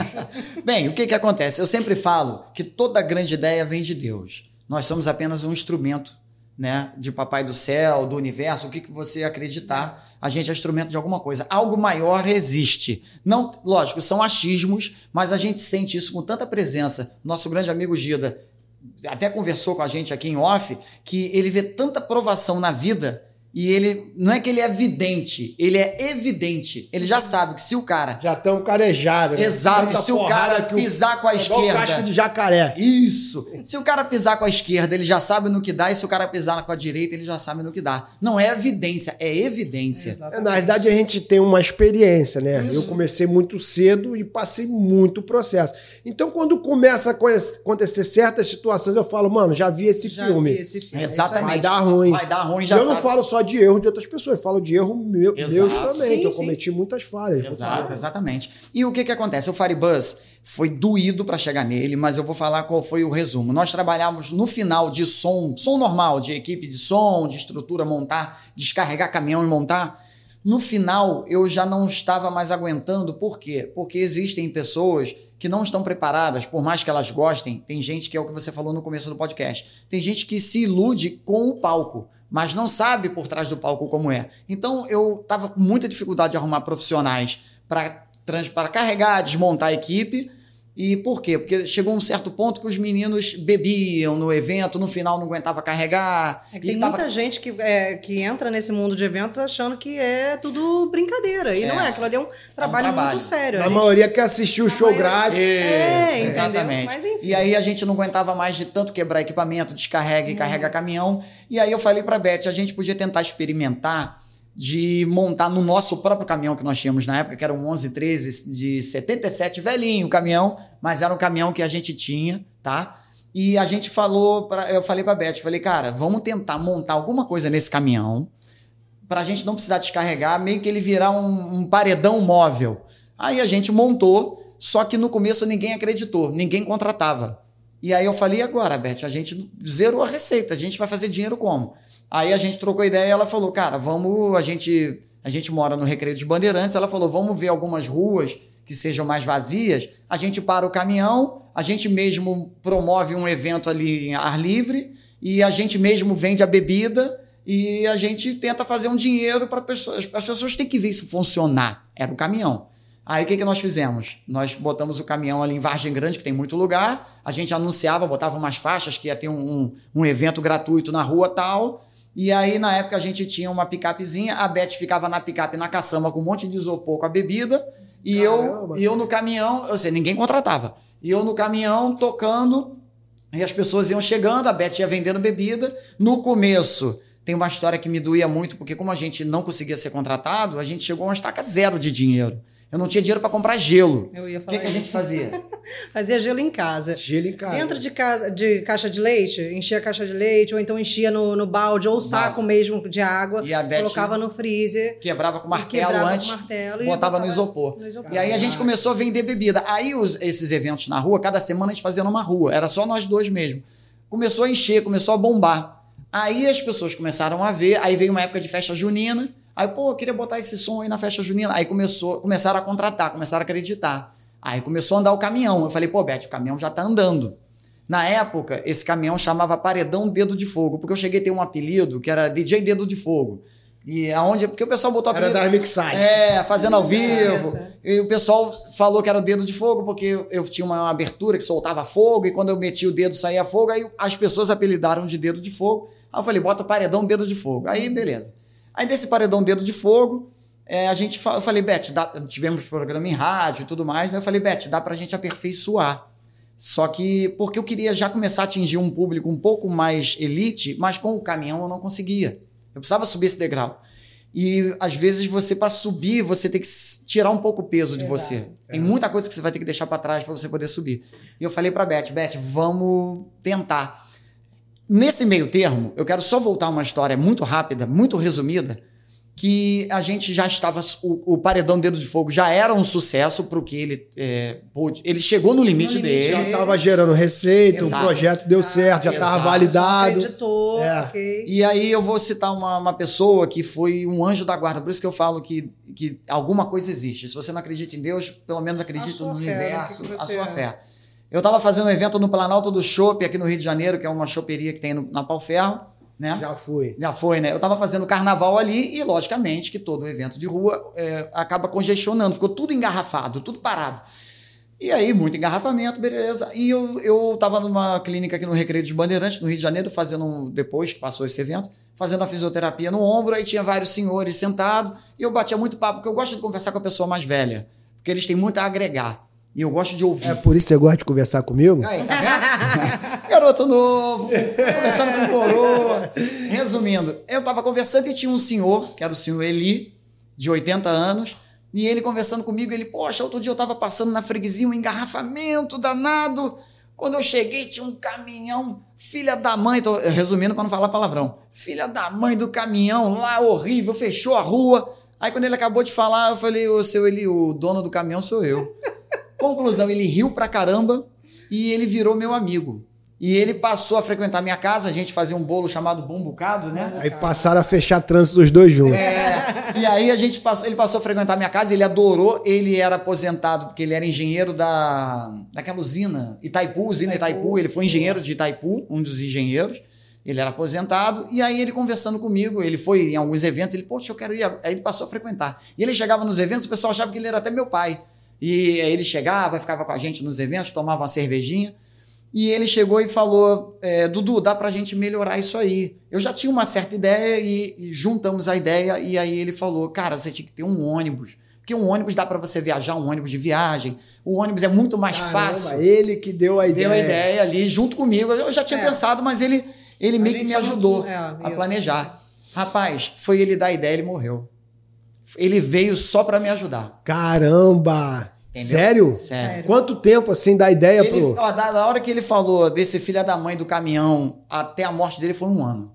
Bem, o que que acontece? Eu sempre falo que toda grande ideia vem de Deus. Nós somos apenas um instrumento né, de papai do céu, do universo, o que, que você acreditar, a gente é instrumento de alguma coisa. Algo maior existe. Não, lógico, são achismos, mas a gente sente isso com tanta presença. Nosso grande amigo Gida até conversou com a gente aqui em off que ele vê tanta provação na vida e ele não é que ele é vidente, ele é evidente. Ele já sabe que se o cara. Já tão carejado. Né? Exato, Tanta se o cara pisar com a é esquerda. casco de jacaré. Isso. Se o cara pisar com a esquerda, ele já sabe no que dá, e se o cara pisar com a direita, ele já sabe no que dá. Não é evidência, é evidência. É, na verdade, a gente tem uma experiência, né? Isso. Eu comecei muito cedo e passei muito processo. Então, quando começa a acontecer certas situações, eu falo, mano, já vi esse já filme. Vi esse filme. Exatamente. Vai dar ruim. Vai dar ruim, já eu sabe. não falo só de erro de outras pessoas, falo de erro meu, meus também, sim, que eu sim. cometi muitas falhas. Exato, exatamente. E o que que acontece? O Firebuzz foi doído para chegar nele, mas eu vou falar qual foi o resumo. Nós trabalhávamos no final de som, som normal, de equipe de som, de estrutura, montar, descarregar caminhão e montar. No final, eu já não estava mais aguentando. Por quê? Porque existem pessoas que não estão preparadas, por mais que elas gostem. Tem gente que é o que você falou no começo do podcast. Tem gente que se ilude com o palco mas não sabe por trás do palco como é. Então eu estava com muita dificuldade de arrumar profissionais para carregar, desmontar a equipe e por quê? Porque chegou um certo ponto que os meninos bebiam no evento, no final não aguentava carregar. É tem tava... muita gente que, é, que entra nesse mundo de eventos achando que é tudo brincadeira. E é. não é, aquilo ali é um trabalho, é um trabalho. muito sério. A, a maioria quer assistir o show maioria... grátis. É, exatamente. Mas, enfim. E aí a gente não aguentava mais de tanto quebrar equipamento, descarrega e hum. carrega caminhão. E aí eu falei para Beth, a gente podia tentar experimentar de montar no nosso próprio caminhão que nós tínhamos na época, que era um 1113 de 77, velhinho o caminhão, mas era um caminhão que a gente tinha, tá? E a gente falou, pra, eu falei pra Beth, falei, cara, vamos tentar montar alguma coisa nesse caminhão pra gente não precisar descarregar, meio que ele virar um, um paredão móvel. Aí a gente montou, só que no começo ninguém acreditou, ninguém contratava. E aí eu falei, agora, Beth, a gente zerou a receita, a gente vai fazer dinheiro como? Aí a gente trocou ideia e ela falou, cara, vamos, a gente, a gente mora no Recreio dos Bandeirantes, ela falou, vamos ver algumas ruas que sejam mais vazias, a gente para o caminhão, a gente mesmo promove um evento ali em ar livre e a gente mesmo vende a bebida e a gente tenta fazer um dinheiro para pessoas. As pessoas têm que ver isso funcionar. Era o caminhão. Aí o que, que nós fizemos? Nós botamos o caminhão ali em Vargem Grande, que tem muito lugar. A gente anunciava, botava umas faixas que ia ter um, um, um evento gratuito na rua tal. E aí, na época, a gente tinha uma picapezinha, a Beth ficava na picape na caçamba com um monte de isopor com a bebida, e eu, e eu no caminhão, eu sei, ninguém contratava. E eu no caminhão tocando, e as pessoas iam chegando, a Beth ia vendendo bebida. No começo, tem uma história que me doía muito, porque como a gente não conseguia ser contratado, a gente chegou a uma estaca zero de dinheiro. Eu não tinha dinheiro para comprar gelo. Eu ia falar O que, que a gente fazia? fazia gelo em casa. Gelo em casa. Dentro de, casa, de caixa de leite, enchia a caixa de leite, ou então enchia no, no balde, ou saco mesmo de água, e a Beth colocava no freezer. Quebrava com martelo antes, com martelo botava, botava no, isopor. no isopor. E aí a gente começou a vender bebida. Aí os, esses eventos na rua, cada semana a gente fazia numa rua. Era só nós dois mesmo. Começou a encher, começou a bombar. Aí as pessoas começaram a ver, aí veio uma época de festa junina, Aí, pô, eu queria botar esse som aí na festa junina. Aí começou, começaram a contratar, começaram a acreditar. Aí começou a andar o caminhão. Eu falei, pô, Beth, o caminhão já tá andando. Na época, esse caminhão chamava Paredão Dedo de Fogo, porque eu cheguei a ter um apelido que era DJ Dedo de Fogo. E aonde, porque o pessoal botou apelido. Era da mixagem. É, fazendo ao vivo. E o pessoal falou que era o dedo de fogo, porque eu tinha uma abertura que soltava fogo, e quando eu meti o dedo saía fogo, aí as pessoas apelidaram de dedo de fogo. Aí eu falei, bota paredão dedo de fogo. Aí, beleza. Aí desse paredão dedo de fogo, é, a gente eu falei, Beth, dá, tivemos programa em rádio e tudo mais, né? Eu falei, Beth, dá pra gente aperfeiçoar. Só que porque eu queria já começar a atingir um público um pouco mais elite, mas com o caminhão eu não conseguia. Eu precisava subir esse degrau. E às vezes você, para subir, você tem que tirar um pouco o peso de você. Tem muita coisa que você vai ter que deixar para trás para você poder subir. E eu falei para Beth, Beth, vamos tentar. Nesse meio termo, eu quero só voltar uma história muito rápida, muito resumida, que a gente já estava. O, o Paredão Dedo de Fogo já era um sucesso para o que ele é, pôde. Ele chegou no limite, No limite dele. Já estava gerando receita, Exato. o projeto deu certo, já estava validado. Acreditou, É. ok. E aí eu vou citar uma, uma pessoa que foi um anjo da guarda. Por isso que eu falo que, que alguma coisa existe. Se você não acredita em Deus, pelo menos acredita no fé, universo, o que que a sua é? fé. Eu estava fazendo um evento no Planalto do Chopp, aqui no Rio de Janeiro, que é uma choperia que tem no- na Pau Ferro, né? Já fui. Já foi, né? Eu tava fazendo carnaval ali e, logicamente, que todo evento de rua é, acaba congestionando. Ficou tudo engarrafado, tudo parado. E aí, muito engarrafamento, beleza. E eu, eu tava numa clínica aqui no Recreio dos Bandeirantes, no Rio de Janeiro, fazendo, um, depois que passou esse evento, fazendo a fisioterapia no ombro, aí tinha vários senhores sentados, e eu batia muito papo, porque eu gosto de conversar com a pessoa mais velha, porque eles têm muito a agregar. E eu gosto de ouvir. É por isso que você gosta de conversar comigo? Aí, tá vendo? Garoto novo, conversando com coroa. Resumindo, eu tava conversando e tinha um senhor, que era o senhor Eli, de 80 anos, e ele conversando comigo, ele, poxa, outro dia eu tava passando na freguesia, um engarrafamento danado. Quando eu cheguei, tinha um caminhão, filha da mãe, tô resumindo para não falar palavrão, filha da mãe do caminhão lá, horrível, fechou a rua. Aí quando ele acabou de falar, eu falei, ô seu Eli, o dono do caminhão sou eu. Conclusão, ele riu pra caramba e ele virou meu amigo. E ele passou a frequentar minha casa, a gente fazia um bolo chamado Bom Bocado, né? Aí passaram a fechar trânsito dos dois juntos. É, e aí a gente passou, ele passou a frequentar minha casa, ele adorou, ele era aposentado porque ele era engenheiro da daquela usina Itaipu, usina Itaipu, ele foi engenheiro de Itaipu, um dos engenheiros. Ele era aposentado, e aí ele conversando comigo, ele foi em alguns eventos, ele, poxa, eu quero ir. Aí ele passou a frequentar. E ele chegava nos eventos, o pessoal achava que ele era até meu pai. E aí ele chegava, ficava com a gente nos eventos, tomava uma cervejinha. E ele chegou e falou: é, Dudu, dá pra gente melhorar isso aí. Eu já tinha uma certa ideia e, e juntamos a ideia. E aí ele falou: Cara, você tinha que ter um ônibus. Porque um ônibus dá para você viajar, um ônibus de viagem. O ônibus é muito mais Caramba, fácil. ele que deu a ideia. Deu a ideia ali junto comigo. Eu já tinha É. pensado, mas ele, ele A meio que me não- ajudou é, a planejar. Rapaz, foi ele dar a ideia, ele morreu. Ele veio só para me ajudar. Caramba! Entendeu? Sério? Sério. Quanto tempo assim da ideia Ele, pro. ó, da, da hora que ele falou desse filho da mãe do caminhão até a morte dele foi um ano.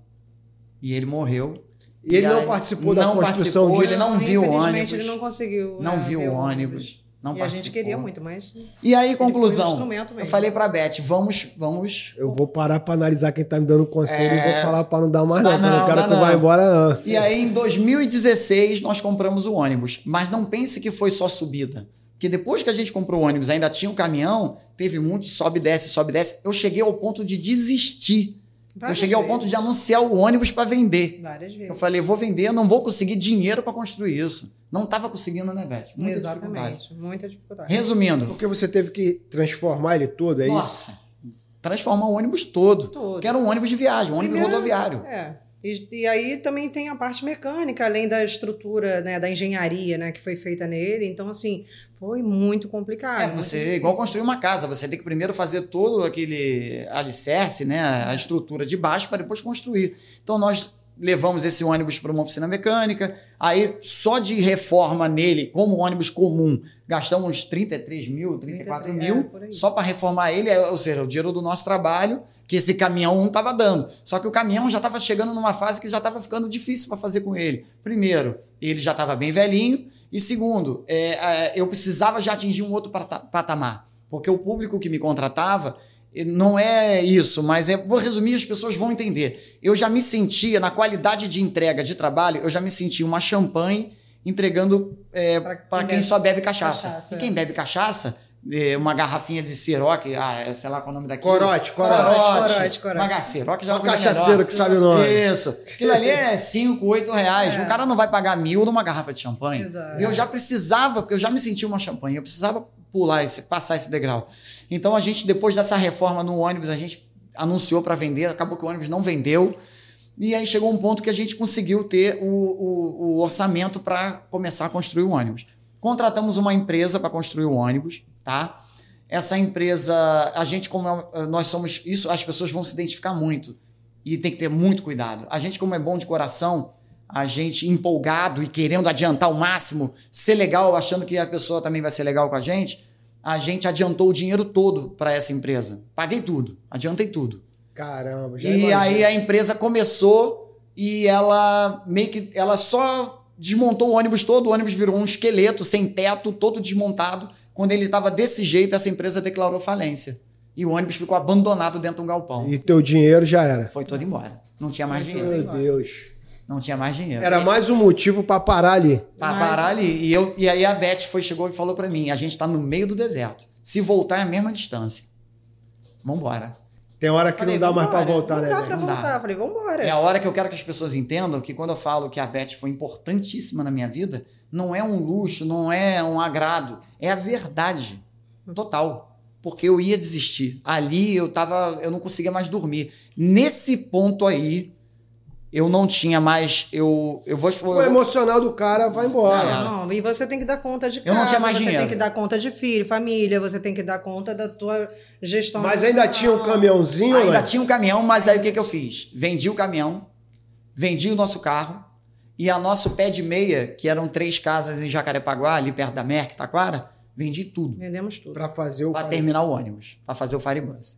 E ele morreu. E ele não participou da não construção participou, disso? Ele não viu o ônibus. ele não conseguiu. Não né, viu o ônibus. Não e a participou. gente queria muito, mas. E aí, um conclusão. instrumento eu falei pra Beth, vamos, vamos. Eu vou parar pra analisar quem tá me dando conselho e É. vou falar pra não dar mais, Dá não. porque eu não, quero que tu não. vá embora, não. E aí, em 2016, nós compramos o ônibus. Mas não pense que foi só subida. Porque depois que a gente comprou o ônibus, ainda tinha o caminhão, teve muito sobe e desce, sobe e desce. Eu cheguei ao ponto de desistir. Eu Várias cheguei ao vezes. ponto de anunciar o ônibus para vender. Várias vezes. Eu falei, eu vou vender, eu não vou conseguir dinheiro para construir isso. Não estava conseguindo, né, Beth? Muita dificuldade. Exatamente. Muita dificuldade. Resumindo, Porque você teve que transformar ele todo, é isso? nossa, transformar o ônibus todo. Todo. Que era um ônibus de viagem, um ônibus Primeiro- rodoviário. É. E, e aí também tem a parte mecânica, além da estrutura, né, da engenharia, né, que foi feita nele. Então, assim, foi muito complicado. É, você é igual construir uma casa, você tem que primeiro fazer todo aquele alicerce, né, a estrutura de baixo para depois construir. Então nós levamos esse ônibus para uma oficina mecânica, aí só de reforma nele, como ônibus comum, gastamos uns 33 mil, 34 33, é, mil, aí. só para reformar ele, é, ou seja, o dinheiro do nosso trabalho, que esse caminhão não estava dando. Só que o caminhão já estava chegando numa fase que já estava ficando difícil para fazer com ele. Primeiro, ele já estava bem velhinho, e segundo, é, é, eu precisava já atingir um outro pata- patamar, porque o público que me contratava não é isso, mas é, vou resumir, as pessoas vão entender. Eu já me sentia, na qualidade de entrega de trabalho, eu já me sentia uma champanhe entregando Pra para quem quem bebe só bebe cachaça. cachaça, E é. quem bebe cachaça, eh, uma garrafinha de Ciroc, ah, eu sei lá qual é o nome daquilo. Corote, corote. Corote, corote. Uma Ciroc já Só é uma cachaceiro que sabe o nome. Isso. Aquilo ali é 5, 8 reais. É. O cara não vai pagar mil numa garrafa de champanhe. Exato. Eu já precisava, porque eu já me sentia uma champanhe, eu precisava pular esse, passar esse degrau. Então a gente, depois dessa reforma no ônibus, a gente anunciou para vender, acabou que o ônibus não vendeu. E aí chegou um ponto que a gente conseguiu ter o, o, o orçamento para começar a construir o ônibus. Contratamos uma empresa para construir o ônibus, tá? Essa empresa, a gente, como é- nós somos isso, as pessoas vão se identificar muito e tem que ter muito cuidado. A gente, como é bom de coração, a gente empolgado e querendo adiantar o máximo, ser legal, achando que a pessoa também vai ser legal com a gente, a gente adiantou o dinheiro todo para essa empresa. Paguei tudo, adiantei tudo. Caramba, já E imagino. aí a empresa começou e ela meio que ela só desmontou o ônibus todo, o ônibus virou um esqueleto sem teto, todo desmontado. Quando ele estava desse jeito, essa empresa declarou falência. E o ônibus ficou abandonado dentro de um galpão. E teu dinheiro já era. Foi todo embora. Não tinha mais Meu dinheiro. Deus. Não tinha mais dinheiro. Era mais um motivo pra parar ali. Pra parar ali. E, eu, e aí a Beth foi, chegou e falou pra mim: a gente tá no meio do deserto. Se voltar é a mesma distância. Vambora. Tem hora que Falei, não dá mais pra vambora. voltar, não né? Não dá velho? pra Não dá. voltar. Falei, vambora. É a hora que eu quero que as pessoas entendam que quando eu falo que a Beth foi importantíssima na minha vida, não é um luxo, não é um agrado, é a verdade total. Porque eu ia desistir. Ali eu tava, eu não conseguia mais dormir. Nesse ponto aí, eu não tinha mais, eu eu vou, eu O vou emocional do cara vai embora. É. Não, e você tem que dar conta de casa, Eu não tinha mais você dinheiro. tem que dar conta de filho, família, você tem que dar conta da tua gestão. Mas ainda tinha um emocional. caminhãozinho, Ainda né? tinha um caminhão, mas aí o que, que eu fiz? Vendi o caminhão, vendi o nosso carro e a nosso pé de meia, que eram três casas em Jacarepaguá, ali perto da Merck, Taquara, vendi tudo Vendemos tudo. Pra fazer o. para terminar o ônibus, para fazer o Firebus.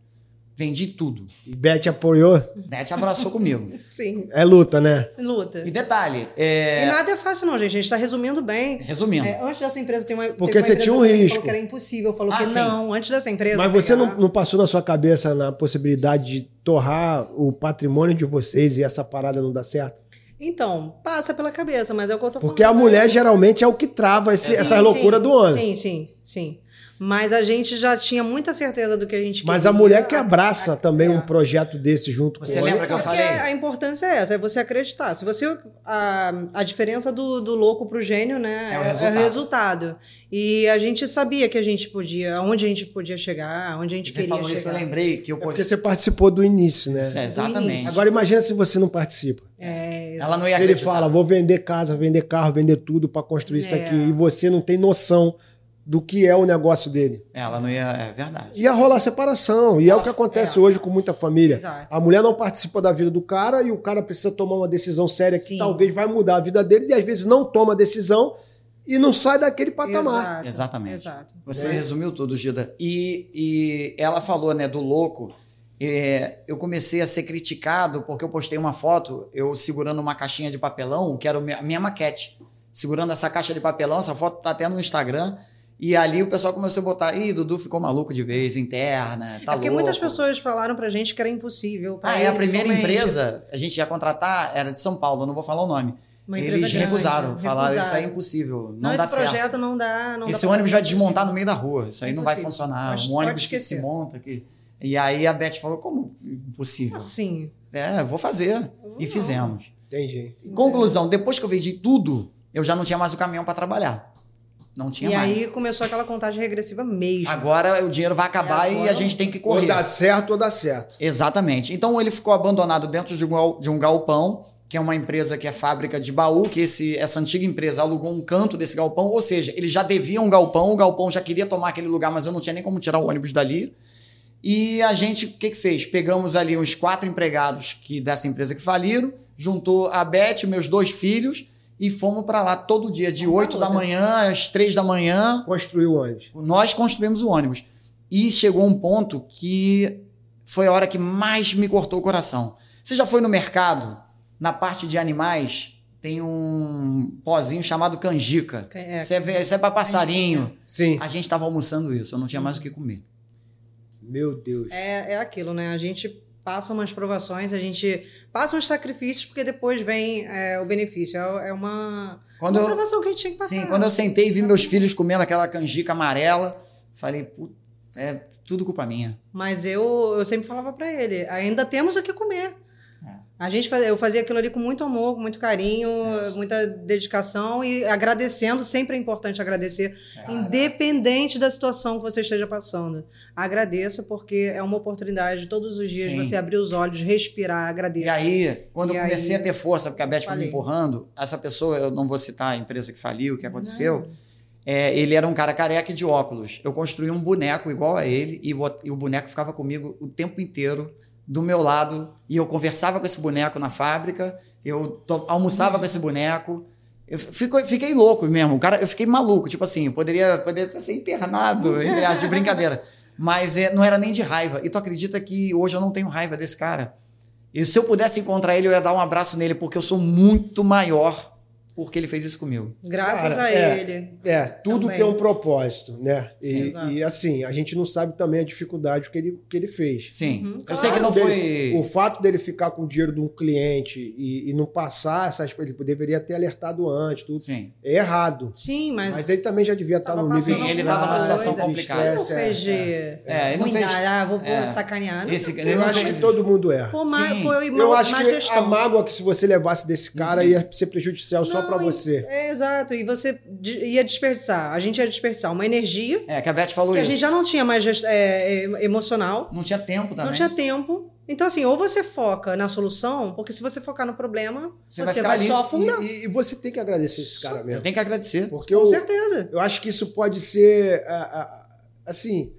Vendi tudo. E Beth apoiou. Beth abraçou comigo. Sim. É luta, né? Luta. E detalhe, é, E nada é fácil, não, gente. A gente tá resumindo bem. resumindo, É, antes dessa empresa tem uma. Porque você tinha um risco. Falou que era impossível, falou Ah, que sim. não. Antes dessa empresa. Mas você não, não passou na sua cabeça na possibilidade de torrar o patrimônio de vocês e essa parada não dar certo? Então, passa pela cabeça, mas é o que eu tô falando. Porque a mulher geralmente é o que trava esse, Sim, essa loucura sim, do homem. Sim, sim, sim. Mas a gente já tinha muita certeza do que a gente queria. Mas a mulher que abraça A- também é. um projeto desse junto Você com ele. lembra que eu Porque falei? a importância é essa, é você acreditar. Se você. A, a diferença do, do louco pro gênio, né? É o É, resultado. o resultado. E a gente sabia que a gente podia, onde a gente podia chegar, onde a gente Você queria falou isso, eu chegar. lembrei que eu É porque você participou do início, né? É, exatamente. Agora imagina se você não participa. É, Ela não ia Se ele fala, vou vender casa, vender carro, vender tudo pra construir isso É. aqui, e você não tem noção do que é o negócio dele. Ela não ia, é verdade. Ia rolar separação. E é o que acontece é. hoje com muita família. Exato. A mulher não participa da vida do cara e o cara precisa tomar uma decisão séria que Sim. talvez vai mudar a vida dele e às vezes não toma a decisão e não sai daquele patamar. Exato, Exatamente. Exato. Você resumiu tudo, Gida. E, e ela falou, né, do louco. É, eu comecei a ser criticado porque eu postei uma foto, eu segurando uma caixinha de papelão, que era a minha maquete. Segurando essa caixa de papelão, essa foto tá até no Instagram. E ali o pessoal começou a botar, ih, Dudu ficou maluco de vez, interna, tá é porque louco. muitas pessoas falaram pra gente que era impossível. pra Ah, é a primeira somente. empresa, a gente ia contratar, era de São Paulo, eu não vou falar o nome. Uma Eles grande, recusaram, falaram, isso recusaram. é impossível, não, Não, dá esse certo. projeto não dá. Não Esse dá ônibus vai desmontar no meio da rua. Isso aí não vai funcionar. Pode- um ônibus que se monta aqui. E aí a Beth falou: como impossível? Assim. É, vou fazer. E fizemos. Entendi. Conclusão: depois que eu vendi tudo, eu já não tinha mais o caminhão para trabalhar. Não tinha E mais. aí começou aquela contagem regressiva mesmo. Agora o dinheiro vai acabar É, e a gente tem que Ou correr. dá certo ou dá certo. Exatamente. Então ele ficou abandonado dentro de um, de um galpão, que é uma empresa que é fábrica de baú, que esse, essa antiga empresa alugou um canto desse galpão, ou seja, ele já devia um galpão, o galpão já queria tomar aquele lugar, mas eu não tinha nem como tirar o ônibus dali. E a gente, o que que fez? Pegamos ali uns quatro empregados que dessa empresa que faliram, juntou a Beth, meus dois filhos, e fomos para lá todo dia, de Vamos 8 da manhã às 3 da manhã, Construiu o ônibus. nós construímos o ônibus. E chegou um ponto que foi a hora que mais me cortou o coração. Você já foi no mercado, na parte de animais, tem um pozinho chamado canjica. É. Isso é, isso é para passarinho. Sim. A gente estava almoçando isso, eu não tinha mais o que comer. Meu Deus. É, é aquilo, né? A gente passa umas provações, a gente passa uns sacrifícios, porque depois vem é, o benefício. É, é uma, Quando uma eu- provação que a gente tinha que passar. Sim, quando eu sentei e vi meus filhos comendo aquela canjica amarela, falei, "Put- é tudo culpa minha. Mas eu, eu sempre falava pra ele, ainda temos o que comer. A gente fazia, eu fazia aquilo ali com muito amor, com muito carinho, muita dedicação e agradecendo, sempre é importante agradecer, independente da situação que você esteja passando. Agradeça porque é uma oportunidade todos os dias Sim. você abrir os olhos, respirar, agradecer. E aí, quando E eu comecei aí- a ter força, porque a Beth foi me Falei. empurrando, essa pessoa, eu não vou citar a empresa que faliu, o que aconteceu, é, ele era um cara careca de óculos. Eu construí um boneco igual a ele e, o- e o boneco ficava comigo o tempo inteiro do meu lado e eu conversava com esse boneco na fábrica, eu almoçava com esse boneco. Eu fico, fiquei louco mesmo, cara, eu fiquei maluco, tipo assim, eu poderia, poderia ser internado, entre de brincadeira. Mas é, não era nem de raiva. E tu acredita que hoje eu não tenho raiva desse cara? E se eu pudesse encontrar ele, eu ia dar um abraço nele, porque eu sou muito maior porque ele fez isso comigo. Graças Cara, a é, ele. É, tudo também. tem um propósito, né? E, e, assim, a gente não sabe também a dificuldade que ele, que ele fez. Sim. Uhum, eu claro. sei que não foi. O fato dele ficar com o dinheiro de um cliente e, e não passar essas ele deveria ter alertado antes, tudo. Sim. É errado. Sim, mas. Mas ele também já devia estar no nível. Sim, ele estava numa situação complicada. Ele não fez de. É, é, ele não fez. Ah, vou, vou é. sacanear. Esse, ele eu acho que todo mundo é. Foi, foi eu acho que gestão. a mágoa que se você levasse desse cara uhum. ia ser prejudicial não, só para você. É, exato. E você ia desperdiçar. A gente ia desperdiçar uma energia. É, que a Beth falou que isso. a gente já não tinha mais é, é, emocional. Não tinha tempo também. Não tinha tempo. Então, assim, ou você foca na solução, porque se você focar no problema, você, você vai, vai só afundar. E, e, você tem que agradecer esse cara mesmo. Eu tenho que agradecer. Porque Com eu, certeza. Eu acho que isso pode ser, assim,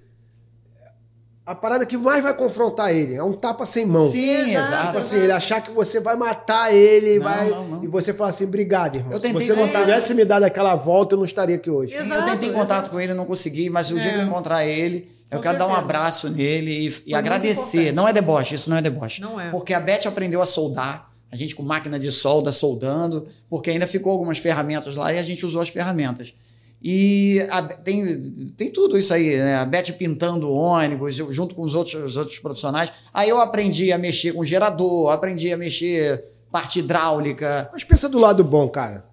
a parada que mais vai confrontar ele. É um tapa sem mão. Sim, exato. Tipo assim, ele achar que você vai matar ele não, vai, não, não. e você falar assim, obrigado, irmão. Eu Se você não tivesse me dado aquela volta, eu não estaria aqui hoje. Sim, exato, eu tentei contato exato. com ele, não consegui, mas o é. dia que eu encontrar ele, eu Com quero certeza. dar um abraço nele e, e agradecer. Não é deboche, isso não é deboche. Não é. Porque a Beth aprendeu a soldar, a gente com máquina de solda soldando, porque ainda ficou algumas ferramentas lá e a gente usou as ferramentas. E a, tem, tem tudo isso aí, né? A Beth pintando ônibus, junto com os outros, os outros profissionais. Aí eu aprendi a mexer com gerador, aprendi a mexer parte hidráulica. Mas pensa do lado bom, cara.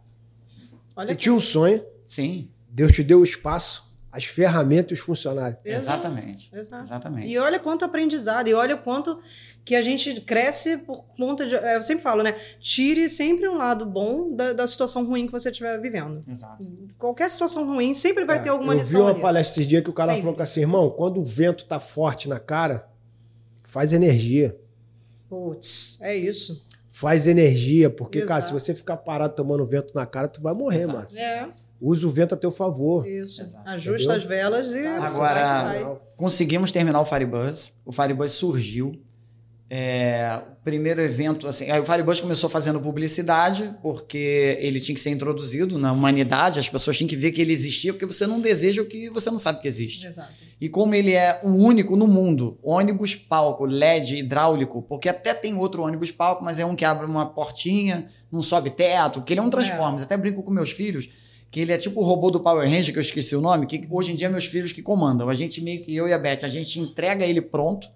Olha Você aqui. tinha um sonho. Sim. Deus te deu o espaço as ferramentas e os funcionários. Exatamente. Exato. Exatamente. E olha quanto aprendizado, e olha quanto que a gente cresce por conta de. Eu sempre falo, né? Tire sempre um lado bom da, da situação ruim que você estiver vivendo. Exato. Qualquer situação ruim sempre vai é, ter alguma eu lição. Eu vi uma ali. palestra esse dia que o cara sempre. falou assim, irmão, quando o vento tá forte na cara, faz energia. Putz, é isso. Faz energia, porque, Exato. cara, se você ficar parado tomando vento na cara, tu vai morrer, Exato. mano. É. Usa o vento a teu favor. Isso. Exato. Ajusta Entendeu? as velas e. Agora, conseguimos terminar o Firebuzz. O Firebuzz surgiu. É, primeiro evento, assim, aí o Firebuzz começou fazendo publicidade, porque ele tinha que ser introduzido na humanidade, as pessoas tinham que ver que ele existia, porque você não deseja o que você não sabe que existe. Exato. E como ele é o único no mundo, ônibus palco, LED hidráulico, porque até tem outro ônibus palco, mas é um que abre uma portinha, não sobe teto, que ele é um Transformers. É. Até brinco com meus filhos que ele é tipo o robô do Power Ranger, que eu esqueci o nome, que hoje em dia é meus filhos que comandam. A gente meio que, eu e a Beth, a gente entrega ele pronto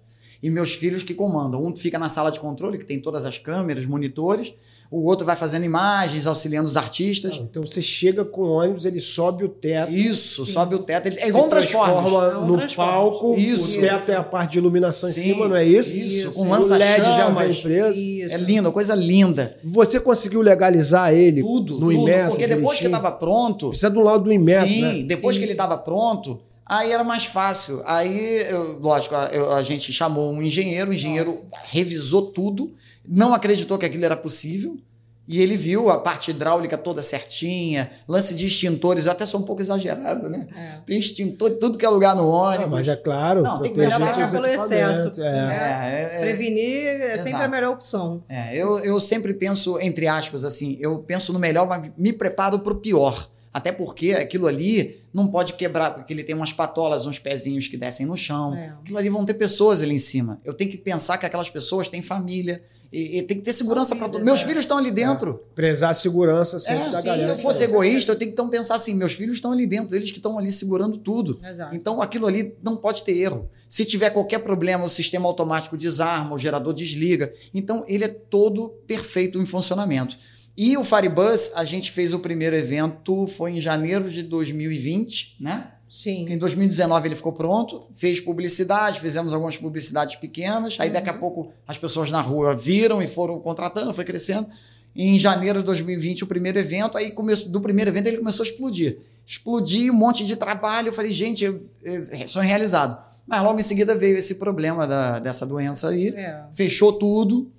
e meus filhos que comandam. Um fica na sala de controle, que tem todas as câmeras, monitores, o outro vai fazendo imagens, auxiliando os artistas. Não, então você chega com o ônibus, ele sobe o teto. Isso, Sim. sobe o teto. Ele, é igual um. Transforma no palco, isso. o teto é a parte de iluminação Sim. em cima, não é isso? Isso, com lança LED já vai preso. É lindo, coisa linda. Você conseguiu legalizar ele tudo, no tudo, Inmetro? Porque depois que estava pronto... Precisa do lado do Inmetro, Sim, né? depois Sim. que ele estava pronto Aí era mais fácil. Aí, eu, lógico, a, eu, a, gente chamou um engenheiro, o engenheiro revisou tudo, não acreditou que aquilo era possível. E ele viu a parte hidráulica toda certinha, lance de extintores, eu até sou um pouco exagerado, né? É. Tem extintor tudo que é lugar no ônibus. Não, mas é claro. Não, tem que pensar pelo excesso. É. É, é. Prevenir é Exato. sempre a melhor opção. É, eu, eu sempre penso, entre aspas, assim, eu penso no melhor, mas me preparo para o pior. Até porque aquilo ali não pode quebrar, porque ele tem umas patolas, uns pezinhos que descem no chão. É. Aquilo ali vão ter pessoas ali em cima. Eu tenho que pensar que aquelas pessoas têm família. E, e tem que ter segurança para todos. Meus é. filhos estão ali dentro. É. Prezar a segurança sempre é, da sim, galera. Se eu fosse egoísta, eu tenho que então pensar assim: meus filhos estão ali dentro, eles que estão ali segurando tudo. Exato. Então aquilo ali não pode ter erro. Se tiver qualquer problema, o sistema automático desarma, o gerador desliga. Então ele é todo perfeito em funcionamento. E o Firebus, a gente fez o primeiro evento, foi em janeiro de 2020, né? Sim. Em 2019 ele ficou pronto, fez publicidade, fizemos algumas publicidades pequenas, aí daqui a uhum. pouco as pessoas na rua viram e foram contratando, foi crescendo. E em janeiro de 2020, o primeiro evento, aí começou, do primeiro evento ele começou a explodir. Explodir, um monte de trabalho, eu falei, gente, eu, eu, sonho realizado. Mas logo em seguida veio esse problema da, dessa doença aí, é. fechou tudo,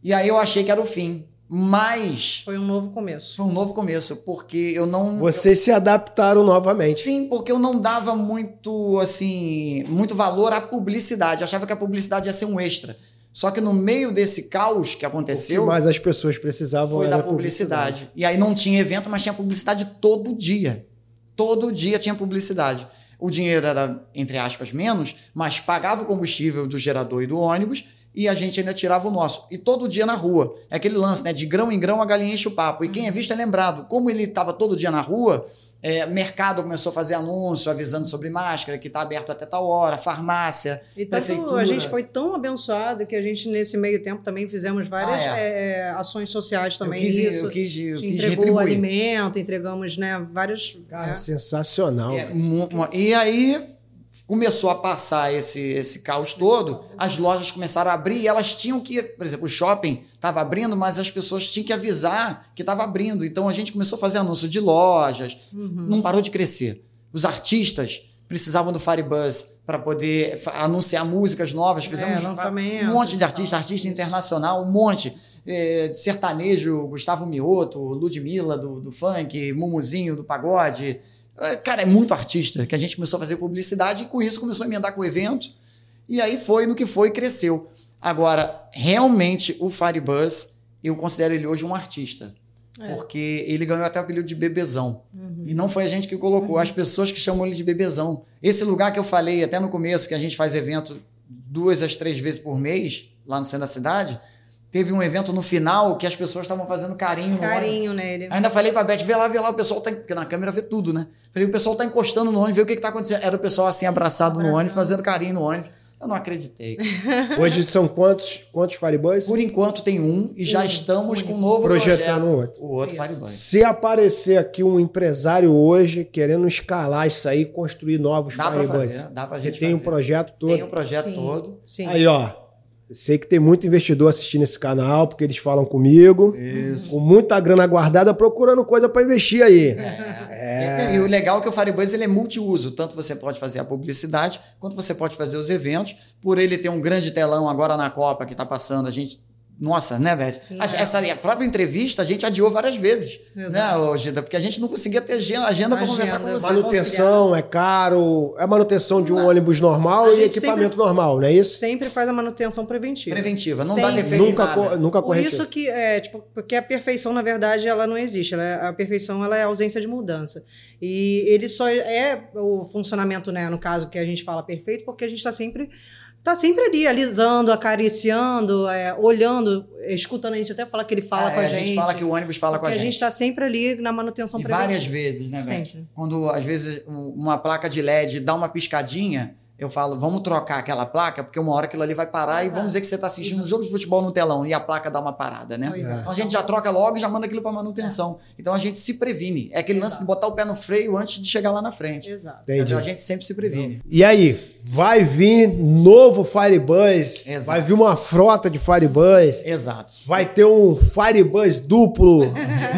e aí eu achei que era o fim. Mas. Foi um novo começo. Foi um novo começo, porque eu não. Vocês eu, se adaptaram novamente. Sim, porque eu não dava muito, assim, muito valor à publicidade. Eu achava que a publicidade ia ser um extra. Só que no meio desse caos que aconteceu. O que mais as pessoas precisavam foi da publicidade. publicidade. E aí não tinha evento, mas tinha publicidade todo dia. Todo dia tinha publicidade. O dinheiro era, entre aspas, menos, mas pagava o combustível do gerador e do ônibus e a gente ainda tirava o nosso. E todo dia na rua. É aquele lance, né? De grão em grão a galinha enche o papo. E quem é visto é lembrado. Como ele estava todo dia na rua, é, mercado começou a fazer anúncio avisando sobre máscara, que está aberto até tal hora, farmácia. E tanto a gente foi tão abençoado que a gente, nesse meio tempo, também fizemos várias ah, é. É, ações sociais também. Eu quis, isso. Eu quis, eu quis entregou retribuir. alimento, entregamos né, vários. Cara, né? sensacional. É, e aí começou a passar esse, esse caos todo, as lojas começaram a abrir e elas tinham que, por exemplo, o shopping estava abrindo, mas as pessoas tinham que avisar que estava abrindo. Então a gente começou a fazer anúncio de lojas, uhum. não parou de crescer. Os artistas precisavam do Firebuzz para poder anunciar músicas novas, fizemos é, um monte de artista, artista internacional, um monte. É, sertanejo, Gustavo Mioto, Ludmilla do, do funk, Mumuzinho do pagode, é, cara, é muito artista que a gente começou a fazer publicidade e com isso começou a emendar com o evento. E aí foi no que foi e cresceu. Agora, realmente, o Firebuzz, eu considero ele hoje um artista. É. Porque ele ganhou até o apelido de bebezão. Uhum. E não foi a gente que colocou, uhum. as pessoas que chamam ele de bebezão. Esse lugar que eu falei até no começo, que a gente faz evento duas às três vezes por mês, lá no centro da cidade, Teve um evento no final que as pessoas estavam fazendo carinho. Carinho nele. Ainda falei pra Beth, vê lá, vê lá, o pessoal tá. Porque na câmera vê tudo, né? Falei, o pessoal tá encostando no ônibus, vê o que, que tá acontecendo. Era o pessoal assim, abraçado Abração. no ônibus, fazendo carinho no ônibus. Eu não acreditei. Hoje são quantos, quantos Fireboys? Por enquanto tem um e já estamos com um novo Projetando projeto. outro. O outro Fireboy. Se aparecer aqui um empresário hoje querendo escalar isso aí, construir novos dá Fireboys. Pra fazer, dá pra gente Você tem fazer. um projeto todo. Tem um projeto Sim. todo. Sim. Aí, ó. Sei que tem muito investidor assistindo esse canal, porque eles falam comigo. Isso. Com muita grana guardada, procurando coisa para investir aí. É. E, e, o legal é que o Firebuzz ele é multiuso. Tanto você pode fazer a publicidade, quanto você pode fazer os eventos. Por ele ter um grande telão agora na Copa que está passando, a gente nossa, né, Beth? Essa a própria entrevista a gente adiou várias vezes, Exato. né, Gida? Porque a gente não conseguia ter agenda para conversar com você. Manutenção é caro, é manutenção de um não. ônibus normal e equipamento sempre, normal, não é isso? Sempre faz a manutenção preventiva. Preventiva, não sempre. dá defeito nunca em nada. Co nunca Por isso que, é, tipo, porque a perfeição, na verdade, ela não existe. Ela é, a perfeição ela é a ausência de mudança. E ele só é o funcionamento, né, no caso que a gente fala perfeito, porque a gente está sempre tá sempre ali, alisando, acariciando, é, olhando, escutando a gente até fala que ele fala é, com a, a gente. A gente fala que o ônibus fala com a gente. a gente está sempre ali na manutenção e várias vezes, né, Sempre. Quando, às vezes, uma placa de LED dá uma piscadinha, eu falo, vamos trocar aquela placa, porque uma hora aquilo ali vai parar Exato. e vamos dizer que você está assistindo um jogo de futebol no telão e a placa dá uma parada, né? É. Então a gente já troca logo e já manda aquilo para manutenção. É. Então a gente se previne. É aquele Exato. lance de botar o pé no freio antes de chegar lá na frente. Exato. Entendi. A gente sempre se previne. E aí, vai vir novo Firebuzz, Exato. vai vir uma frota de Firebuzz. Exato. Vai ter um Firebuzz duplo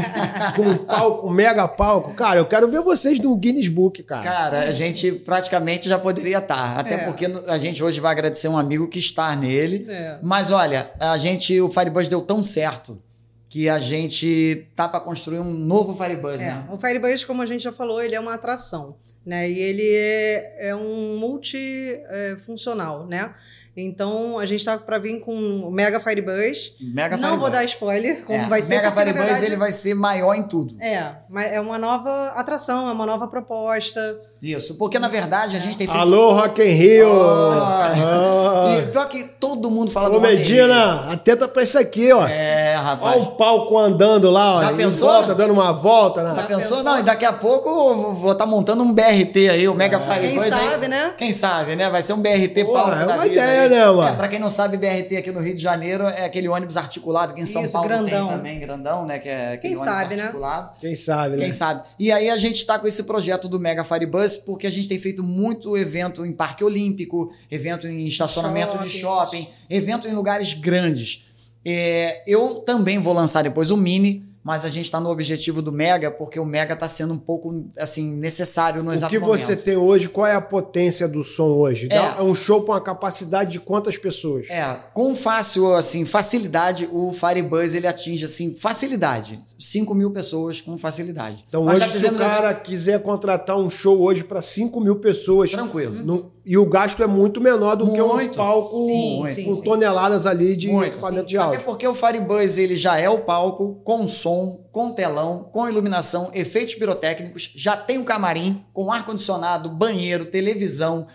com um palco, mega palco. Cara, eu quero ver vocês no Guinness Book, cara. Cara, a gente praticamente já poderia estar. Até é. porque a gente hoje vai agradecer um amigo que está nele. É. Mas olha, a gente, o Firebuzz deu tão certo que a gente tá para construir um novo Firebuzz, é, né? O Firebuzz, como a gente já falou, ele é uma atração, né? E ele é, é um multifuncional, né? Então a gente tá para vir com o Mega Firebuzz. Mega Não Firebuzz. vou dar spoiler como É, vai ser. Mega Firebuzz verdade, ele vai ser maior em tudo. É, mas é uma nova atração, é uma nova proposta. Isso, porque na verdade a gente tem feito. Alô, Rock in Rio! Ah. E pior que todo mundo fala Ô, do Rock in Rio. Medina, atenta pra isso aqui, ó. É, rapaz. o palco andando lá, ó. Já pensou? Volta, dando uma volta, né? Já pensou? Não, e daqui a pouco eu vou estar montando um BRT aí, o Mega Firebuzz. Quem aí. sabe, né? Quem sabe, né? Vai ser um BRT Pô, palco é da uma vida ideia, aí. né, mano? É, pra quem não sabe, BRT aqui no Rio de Janeiro é aquele ônibus articulado que em São Isso, Paulo grandão. tem também, grandão, né? Que é aquele Quem ônibus sabe, né? articulado. Quem sabe, né? Quem sabe? E aí a gente tá com esse projeto do Mega Firebus porque a gente tem feito muito evento em Parque Olímpico, evento em estacionamento de shopping, evento em lugares grandes. É, eu também vou lançar depois o Mini, mas a gente está no objetivo do Mega porque o Mega está sendo um pouco assim necessário no O exato que você momento. tem hoje, qual é a potência do som hoje? Dá É. um show com uma capacidade de quantas pessoas? É, com fácil, assim, facilidade, o Firebuzz ele atinge, assim, facilidade. 5 mil pessoas com facilidade. Então já hoje, se o cara quiser contratar um show hoje para 5 mil pessoas, Tranquilo. não- E o gasto é muito menor do que um Muito. palco Sim, com sim, sim. toneladas ali de Muito. equipamento de Até áudio. porque o Firebuzz ele já é o palco com som, com telão, com iluminação, efeitos pirotécnicos, já tem o camarim com ar condicionado, banheiro, televisão,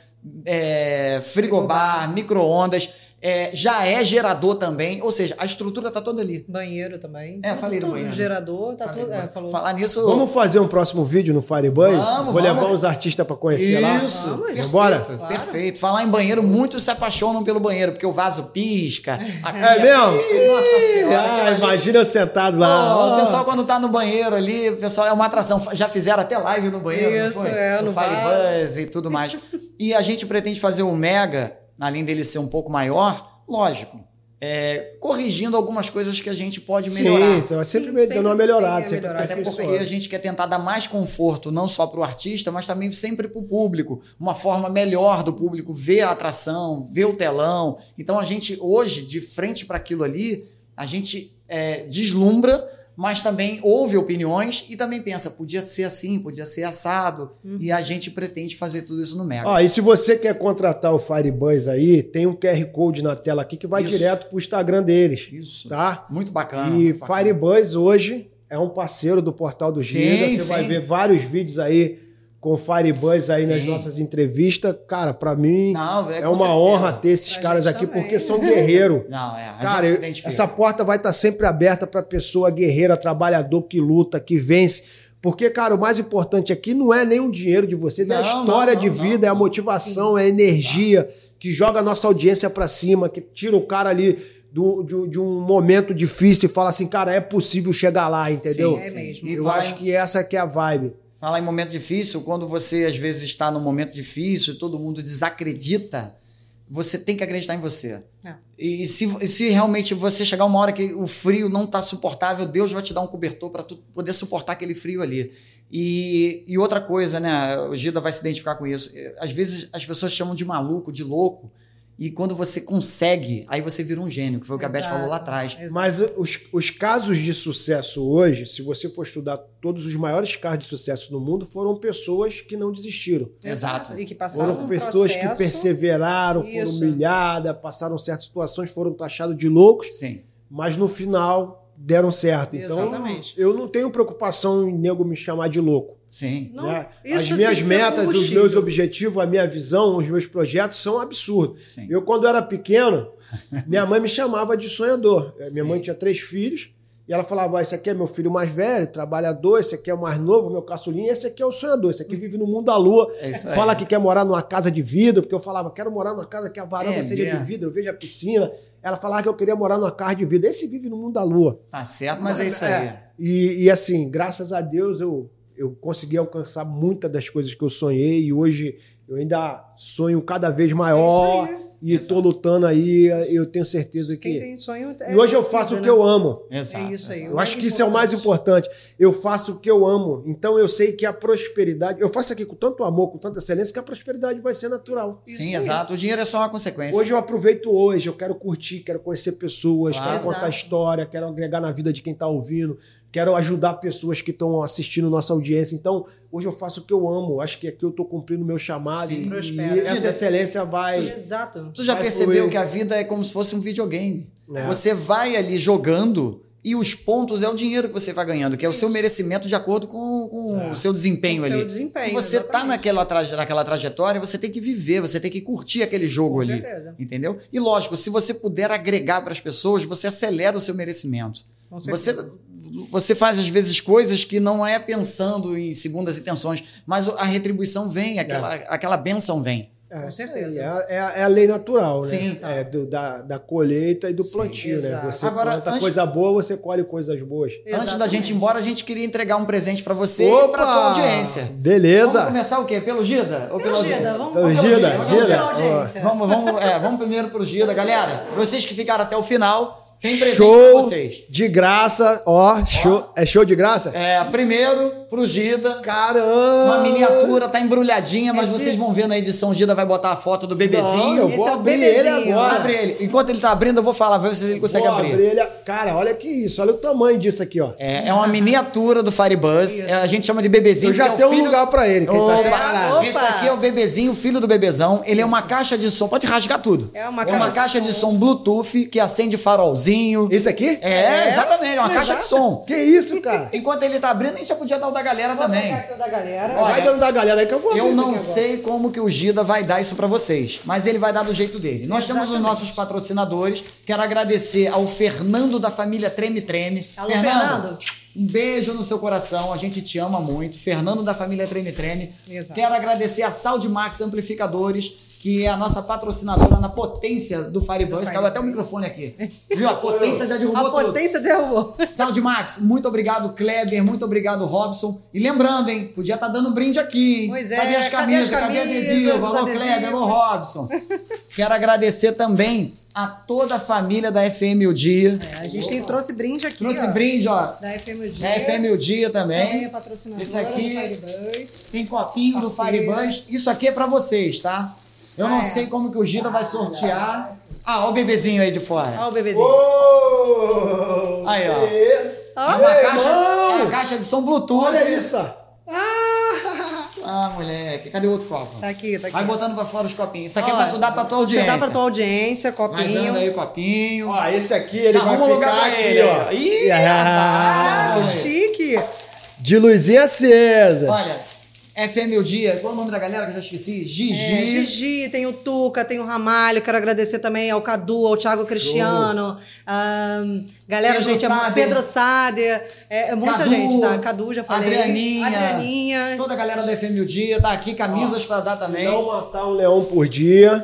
é, frigobar, micro-ondas, é, já é gerador também, ou seja, a estrutura tá toda ali. Banheiro também. É, falei do tudo, banheiro. gerador, tá Falei tudo. do É, falou. Falar nisso. Vamos fazer um próximo vídeo no Firebuzz? Vamos, Vou levar vamos. os artistas pra conhecer lá. Isso, perfeito, Vambora? perfeito. Falar em banheiro, muitos se apaixonam pelo banheiro, porque o vaso pisca. É mesmo? Ih, Nossa senhora. Ah, imagina eu sentado lá. Ó, ó. o pessoal, quando tá no banheiro ali, o pessoal é uma atração. Já fizeram até live no banheiro. não Isso, foi? é, no no Firebuzz e tudo mais. e a gente pretende fazer um Mega, além dele ser um pouco maior, lógico. é, corrigindo algumas coisas que a gente pode melhorar. Sim, então é sempre, Sim, dando uma sempre melhorada, sempre melhorar, Até porque a gente quer tentar dar mais conforto, não só para o artista, mas também sempre para o público. Uma forma melhor do público ver a atração, ver o telão. Então a gente, hoje, de frente para aquilo ali, a gente é, deslumbra, mas também ouve opiniões e também pensa, podia ser assim, podia ser assado. E a gente pretende fazer tudo isso no Mega. Ó, e se você quer contratar o Firebuzz aí, tem um QR Code na tela aqui que vai Isso. direto pro Instagram deles. Isso. Tá? Muito bacana. E muito bacana. Firebuzz hoje é um parceiro do Portal do Sim, Gida. Você sim. vai ver vários vídeos aí com o Firebuzz aí nas Sim. nossas entrevistas. Cara, pra mim Não, é é, uma certeza. honra ter esses Pra caras aqui também. porque são guerreiros. Não, é. Cara, eu- essa porta vai estar sempre aberta para pessoa guerreira, trabalhador que luta, que vence. Porque, cara, o mais importante aqui não é nem o dinheiro de vocês, é a Não, história não, de não, vida, é a não. motivação, é a energia que joga a nossa audiência para cima, que tira o cara ali do, de, de um momento difícil e fala assim, cara, é possível chegar lá, entendeu? Sim, é mesmo. Eu acho que essa que é a vibe. Falar em momento difícil, quando você às vezes está num momento difícil e todo mundo desacredita, você tem que acreditar em você. É. E se, e se realmente você chegar uma hora que o frio não está suportável, Deus vai te dar um cobertor para tu poder suportar aquele frio ali. E, e outra coisa, né? O Gida vai se identificar com isso. Às vezes as pessoas chamam de maluco, de louco. E quando você consegue, aí você vira um gênio, que foi o que a Beth Exato. falou lá atrás. Exato. Mas os, os casos de sucesso hoje, se você for estudar todos os maiores casos de sucesso no mundo, foram pessoas que não desistiram. Exato. E que passaram Foram um pessoas que processo- perseveraram, foram Isso. humilhadas, passaram certas situações, foram taxados de loucos, Sim. mas no final deram certo. Então, Exatamente. eu não tenho preocupação em nego me chamar de louco. Sim. Não, né? As minhas metas, os meus objetivos, a minha visão, os meus projetos são absurdos. Sim. Eu, quando era pequeno, minha mãe me chamava de sonhador. Minha Sim. mãe tinha três filhos. E ela falava: "Ah, esse aqui é meu filho mais velho, trabalhador, esse aqui é o mais novo, meu caçulinho, esse aqui é o sonhador, esse aqui vive no mundo da lua. É fala que quer morar numa casa de vidro, porque eu falava, quero morar numa casa que a varanda É seja de vidro, eu vejo a piscina. Ela falava que eu queria morar numa casa de vidro. Esse vive no mundo da lua. Tá certo, mas é isso aí. E, e, assim, graças a Deus eu, eu consegui alcançar muitas das coisas que eu sonhei e hoje eu ainda sonho cada vez maior É isso aí. e tô lutando aí, eu tenho certeza Quem que. tem sonho. E hoje eu faço o que eu amo. Exato. É isso aí. Eu acho que isso é o mais importante. Eu faço o que eu amo. Então eu sei que a prosperidade. Eu faço aqui com tanto amor, com tanta excelência, que a prosperidade vai ser natural. Sim, Isso aí. exato. O dinheiro é só uma consequência. Hoje eu aproveito hoje, eu quero curtir, quero conhecer pessoas, Claro. quero contar Exato. história, quero agregar na vida de quem está ouvindo, quero ajudar pessoas que estão assistindo nossa audiência. Então, hoje eu faço o que eu amo. Acho que aqui eu estou cumprindo o meu chamado Sim, e, prospera. e essa excelência vai. Exato. Tu já percebeu fluir. que a vida é como se fosse um videogame. É. Você vai ali jogando e os pontos é o dinheiro que você vai ganhando, que é o seu merecimento de acordo com, com o seu desempenho Com o ali. seu desempenho, e você tá exatamente. naquela, traje- naquela trajetória, você tem que viver, você tem que curtir aquele jogo Com ali. certeza. Entendeu? E lógico, se você puder agregar para as pessoas, você acelera o seu merecimento. Com Você, certeza. Você faz às vezes coisas que não é pensando em segundas intenções, mas a retribuição vem, aquela, aquela benção vem. É, Com certeza. É, a- é a- é a lei natural, né? Sim. É do- da, da colheita e do plantio, né? exato. Você Agora, planta antes- coisa boa, você colhe coisas boas. Antes da Exatamente. gente ir embora, a gente queria entregar um presente pra você e pra tua audiência. Beleza! Vamos começar o quê? Pelo Gida? Ou Pelo Gida, audiência? vamos Pelo vamos Gida, vamos Gida. pela audiência. Vamos, vamos, é, vamos primeiro pro Gida. Galera, vocês que ficaram até o final, Tem presente show pra vocês. de graça, ó, show, é show de graça? É, primeiro, pro Gida. Caramba! Uma miniatura, tá embrulhadinha, mas Esse- vocês vão ver na edição. O Gida vai botar a foto do Não, bebezinho. eu Esse vou é o abrir bebezinho. ele agora. Abre ele. Enquanto ele tá abrindo, eu vou falar, ver se ele consegue Vou abrir. abrir ele. Cara, olha que isso, olha o tamanho disso aqui, ó. É, é uma miniatura do Firebuzz. Isso. É, a gente chama de bebezinho. Eu já é tenho um filho- lugar pra ele, que ele tá Opa, separado. Esse aqui é o bebezinho, filho do bebezão. Ele é uma caixa de som. Pode rasgar tudo. É uma é caixa uma de caixa de som. Bluetooth que acende farolzinho. Esse aqui? É, É? exatamente. É uma caixa de som. Que isso, cara? Enquanto ele tá abrindo, a gente já podia dar o da galera Vou também. pegar aqui o da galera. Olha, Vai dando da galera aí que eu vou Eu não aqui agora. sei como que o Gida vai dar isso pra vocês, mas ele vai dar do jeito dele. Nós temos os Exatamente. nossos patrocinadores. Quero agradecer ao Fernando da família Treme Treme. Alô, Fernando. Um beijo no seu coração, a gente te ama muito. Fernando da família Treme Treme. Exato. Quero agradecer a Saud Max Amplificadores, que é a nossa patrocinadora na potência do Firebuzz. Caiu até o microfone aqui. Viu? A potência já derrubou A tudo. potência derrubou. Saúde Max, muito obrigado, Kleber, muito obrigado, Robson. E lembrando, hein, podia estar dando brinde aqui. hein? Pois é, cadê as cadê camisas? as Cadê, camisas, adesivo? os Alô, adesivos? Kleber, alô, Robson. Quero agradecer também a toda a família da FM O Dia. É, a gente tem, trouxe brinde aqui. Trouxe ó, brinde, ó. Da FM o Dia. Da FM O Dia Também também. é patrocinadora Esse aqui do tem copinho do Parceira. Firebuzz. Isso aqui é pra vocês, tá? Eu não Ah, é. sei como que o Gida vai sortear. Ah, ó o bebezinho aí de fora. Olha o bebezinho. Ô! Aí, ó. isso? É uma Ei, caixa, é uma caixa de som Bluetooth. Olha isso! Ah, moleque. Cadê o outro copo? Tá aqui, tá aqui. Vai botando pra fora os copinhos. Isso aqui é Olha, pra tu dar pra tua audiência. Você dá pra tua audiência, Vai copinho. dando aí o copinho. Ó, esse aqui ele Já vai um lugar ficar pra aqui, ele, ó. Ih, Ah, que chique. De luzinha acesa. Olha, FM o Dia. Qual é o nome da galera que eu já esqueci? É, Gigi. Gigi, tem o Tuca, tem o Ramalho. Quero agradecer também ao Cadu, ao Thiago Cristiano. ahn, galera, Pedro gente, é Sader. Pedro Sader. É, é muita Cadu, gente, tá? Cadu, já falei. Adrianinha. Adrianinha. Toda a galera da FM o Dia tá aqui. Camisas pra dar também. Não matar um leão por dia,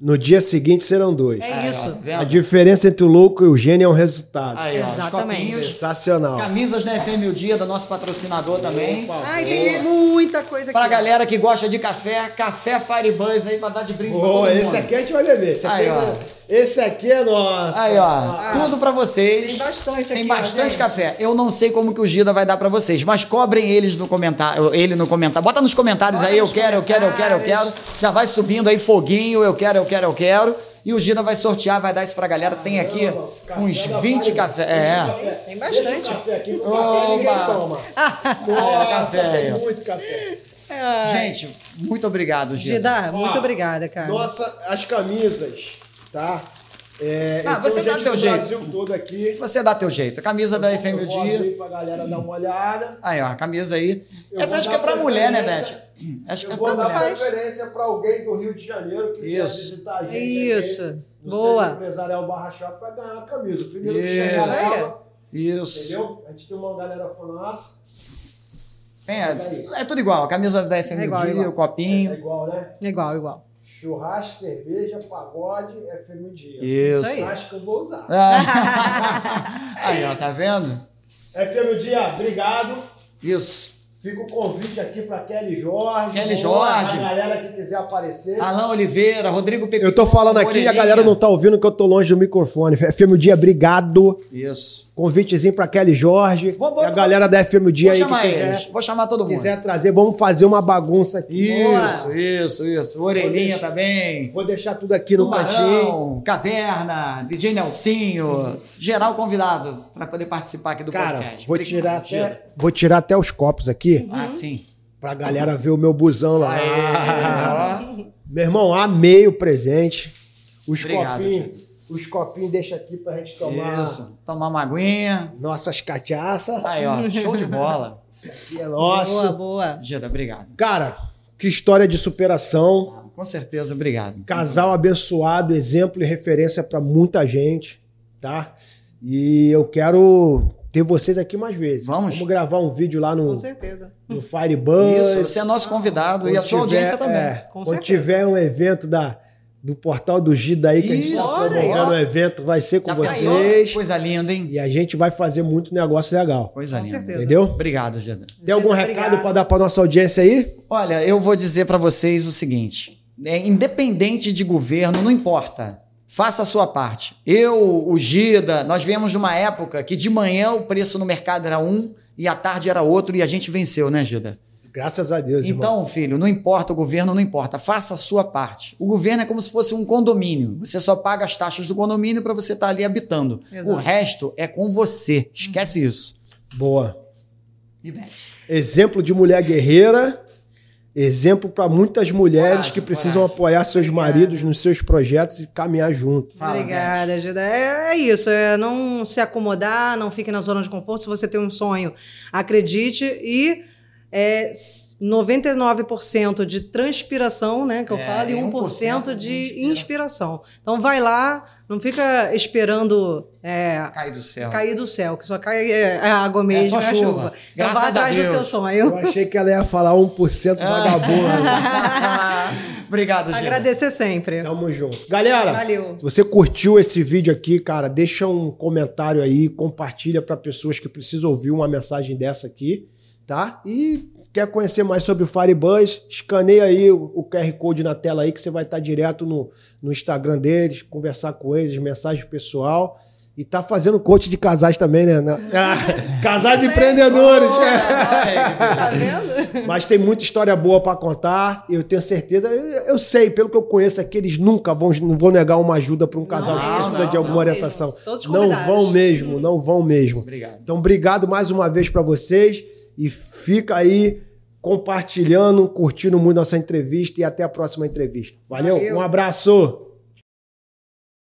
no dia seguinte serão dois. É isso. tá vendo? A diferença entre o louco e o gênio é um resultado. Aí, ó, os Exatamente. copinhos. Sensacional. Camisas da FM o Dia, do nosso patrocinador também. Ai, tem muita coisa aqui. Pra galera que gosta de café, café Firebuzz aí pra dar de brinde pra Ô, todo esse mundo. aqui a gente vai beber. Esse aqui, Aí, é, ó. Esse aqui é nosso. Aí, ó, tudo pra vocês. Tem bastante Tem aqui, ó, bastante gente. café. Eu não sei como que o Gida vai dar pra vocês, mas cobrem eles no comentário, ele no comentário. Bota nos comentários Bota aí, eu nos quero, eu quero, eu quero, eu quero. Já vai subindo aí foguinho, eu quero, eu quero, eu quero. E o Gida vai sortear, vai dar isso pra galera. Tem aqui uns 20 café. É. Tem Deixa o bastante. café aqui, porque café ninguém toma. Ó, Nossa, café tem ó. muito café. Gente, muito obrigado, Gida. Gida, muito Ó, obrigada, cara. Nossa, as camisas, tá? É, Ah, eu você dá teu jeito. Todo aqui. Você dá teu jeito. A camisa da FM Eu o Dia. pra galera dar uma olhada. Aí, ó, a camisa aí. Eu Essa acho que é pra mulher, né, Beth? preferência- Acho que é Eu pra vou dar faz. preferência para alguém do Rio de Janeiro que Isso. quer visitar a gente. Isso. aqui Boa. Centro Empresarial Barra Shopping vai ganhar a camisa. O primeiro que Isso. chegar Isso aí. nela, Isso. entendeu? A gente tem uma galera falando, nossa, Tem, é, é tudo igual. A camisa da FM É igual, o Dia, igual. o copinho. é igual, né? Igual, igual. Churrasco, cerveja, pagode, FM dia. Isso. aí. Acho que eu vou usar. Aí, ó, tá vendo? FM o dia, obrigado. Isso. Fica o convite aqui para Kelly Jorge. Kelly Jorge. A galera que quiser aparecer. Alain Oliveira, Rodrigo Pepe. Eu tô falando aqui e a galera não tá ouvindo que eu tô longe do microfone. FM o dia, obrigado. Isso. Convitezinho pra Kelly Jorge. Vou- vou- e a galera da FM o dia Vou aí chamar que quiser, eles. Vou chamar todo mundo. quiser trazer, vamos fazer uma bagunça aqui. Isso, isso, isso. Orelhinha também. Vou deixar tudo aqui no cantinho. Tubarão, Caverna, DJ Nelsinho, geral convidado para poder participar aqui do Cara, podcast. vou tirar, até, vou tirar até os copos aqui Ah, sim. pra galera ver o meu busão lá. Aê, Meu irmão, amei o presente. Os Obrigado, copinhos. Os copinhos deixa aqui pra gente tomar Isso. Tomar uma aguinha. nossas cachaças. Aí, ó, show de bola. Isso aqui é nosso. Boa, boa. Gida, obrigado. Cara, que história de superação. Com certeza, obrigado. Casal abençoado, exemplo e referência pra muita gente, tá? E eu quero ter vocês aqui mais vezes. Vamos. Vamos gravar um vídeo lá no, Com certeza. no Firebuzz. Isso, você é nosso convidado e a Quando sua audiência tiver- também. é, Com quando certeza. tiver um evento da, do Portal do Gida aí, que a gente Isso, está ó. um evento, vai ser com Já vocês. Coisa linda, hein? E a gente vai fazer muito negócio legal. Coisa Com linda. certeza. Entendeu? Obrigado, Gida. Tem algum Gida, recado para dar para nossa audiência aí? Olha, eu vou dizer para vocês o seguinte: é, independente de governo, não importa. faça a sua parte. Eu, o Gida, nós viemos de uma época que de manhã o preço no mercado era um e à tarde era outro e a gente venceu, né, Gida? Graças a Deus. Então, irmão. filho, não importa o governo, não importa. Faça a sua parte. O governo é como se fosse um condomínio. Você só paga as taxas do condomínio para você estar tá ali habitando. Exato. O resto é com você. Esquece isso. Boa. Exemplo de mulher guerreira. Exemplo para muitas mulheres coragem, que precisam coragem. apoiar seus Obrigada. maridos nos seus projetos e caminhar junto. Fala, Obrigada, Gida. É, é, isso, é não se acomodar, não fique na zona de conforto. Se você tem um sonho, acredite e é 99% de transpiração, né, que eu é, falo, e 1%, 1 de inspiração. Então vai lá, não fica esperando é, cair do céu. Cair do céu, que só cai é, é água mesmo, é só chuva. chuva. Então vai atrás do seu sonho. Eu achei que ela ia falar 1% vagabundo. Obrigado, gente. Agradecer sempre. Tamo junto. Galera, Valeu. se você curtiu esse vídeo aqui, cara, deixa um comentário aí, compartilha para pessoas que precisam ouvir uma mensagem dessa aqui tá? E quer conhecer mais sobre o Firebuzz, escaneia aí o, o, QR Code na tela aí que você vai estar direto no, no Instagram deles, conversar com eles, mensagem pessoal. E tá fazendo coach de casais também, né? Ah, casais empreendedores. tá vendo? Mas tem muita história boa para contar. Eu tenho certeza. Eu sei, pelo que eu conheço aqui, eles nunca vão, não vão negar uma ajuda para um casal não, que precisa não, de alguma orientação. Não vão mesmo, não vão mesmo. Obrigado. Então, obrigado mais uma vez para vocês e fica aí compartilhando, curtindo muito nossa entrevista e até a próxima entrevista. Valeu. Valeu. um abraço!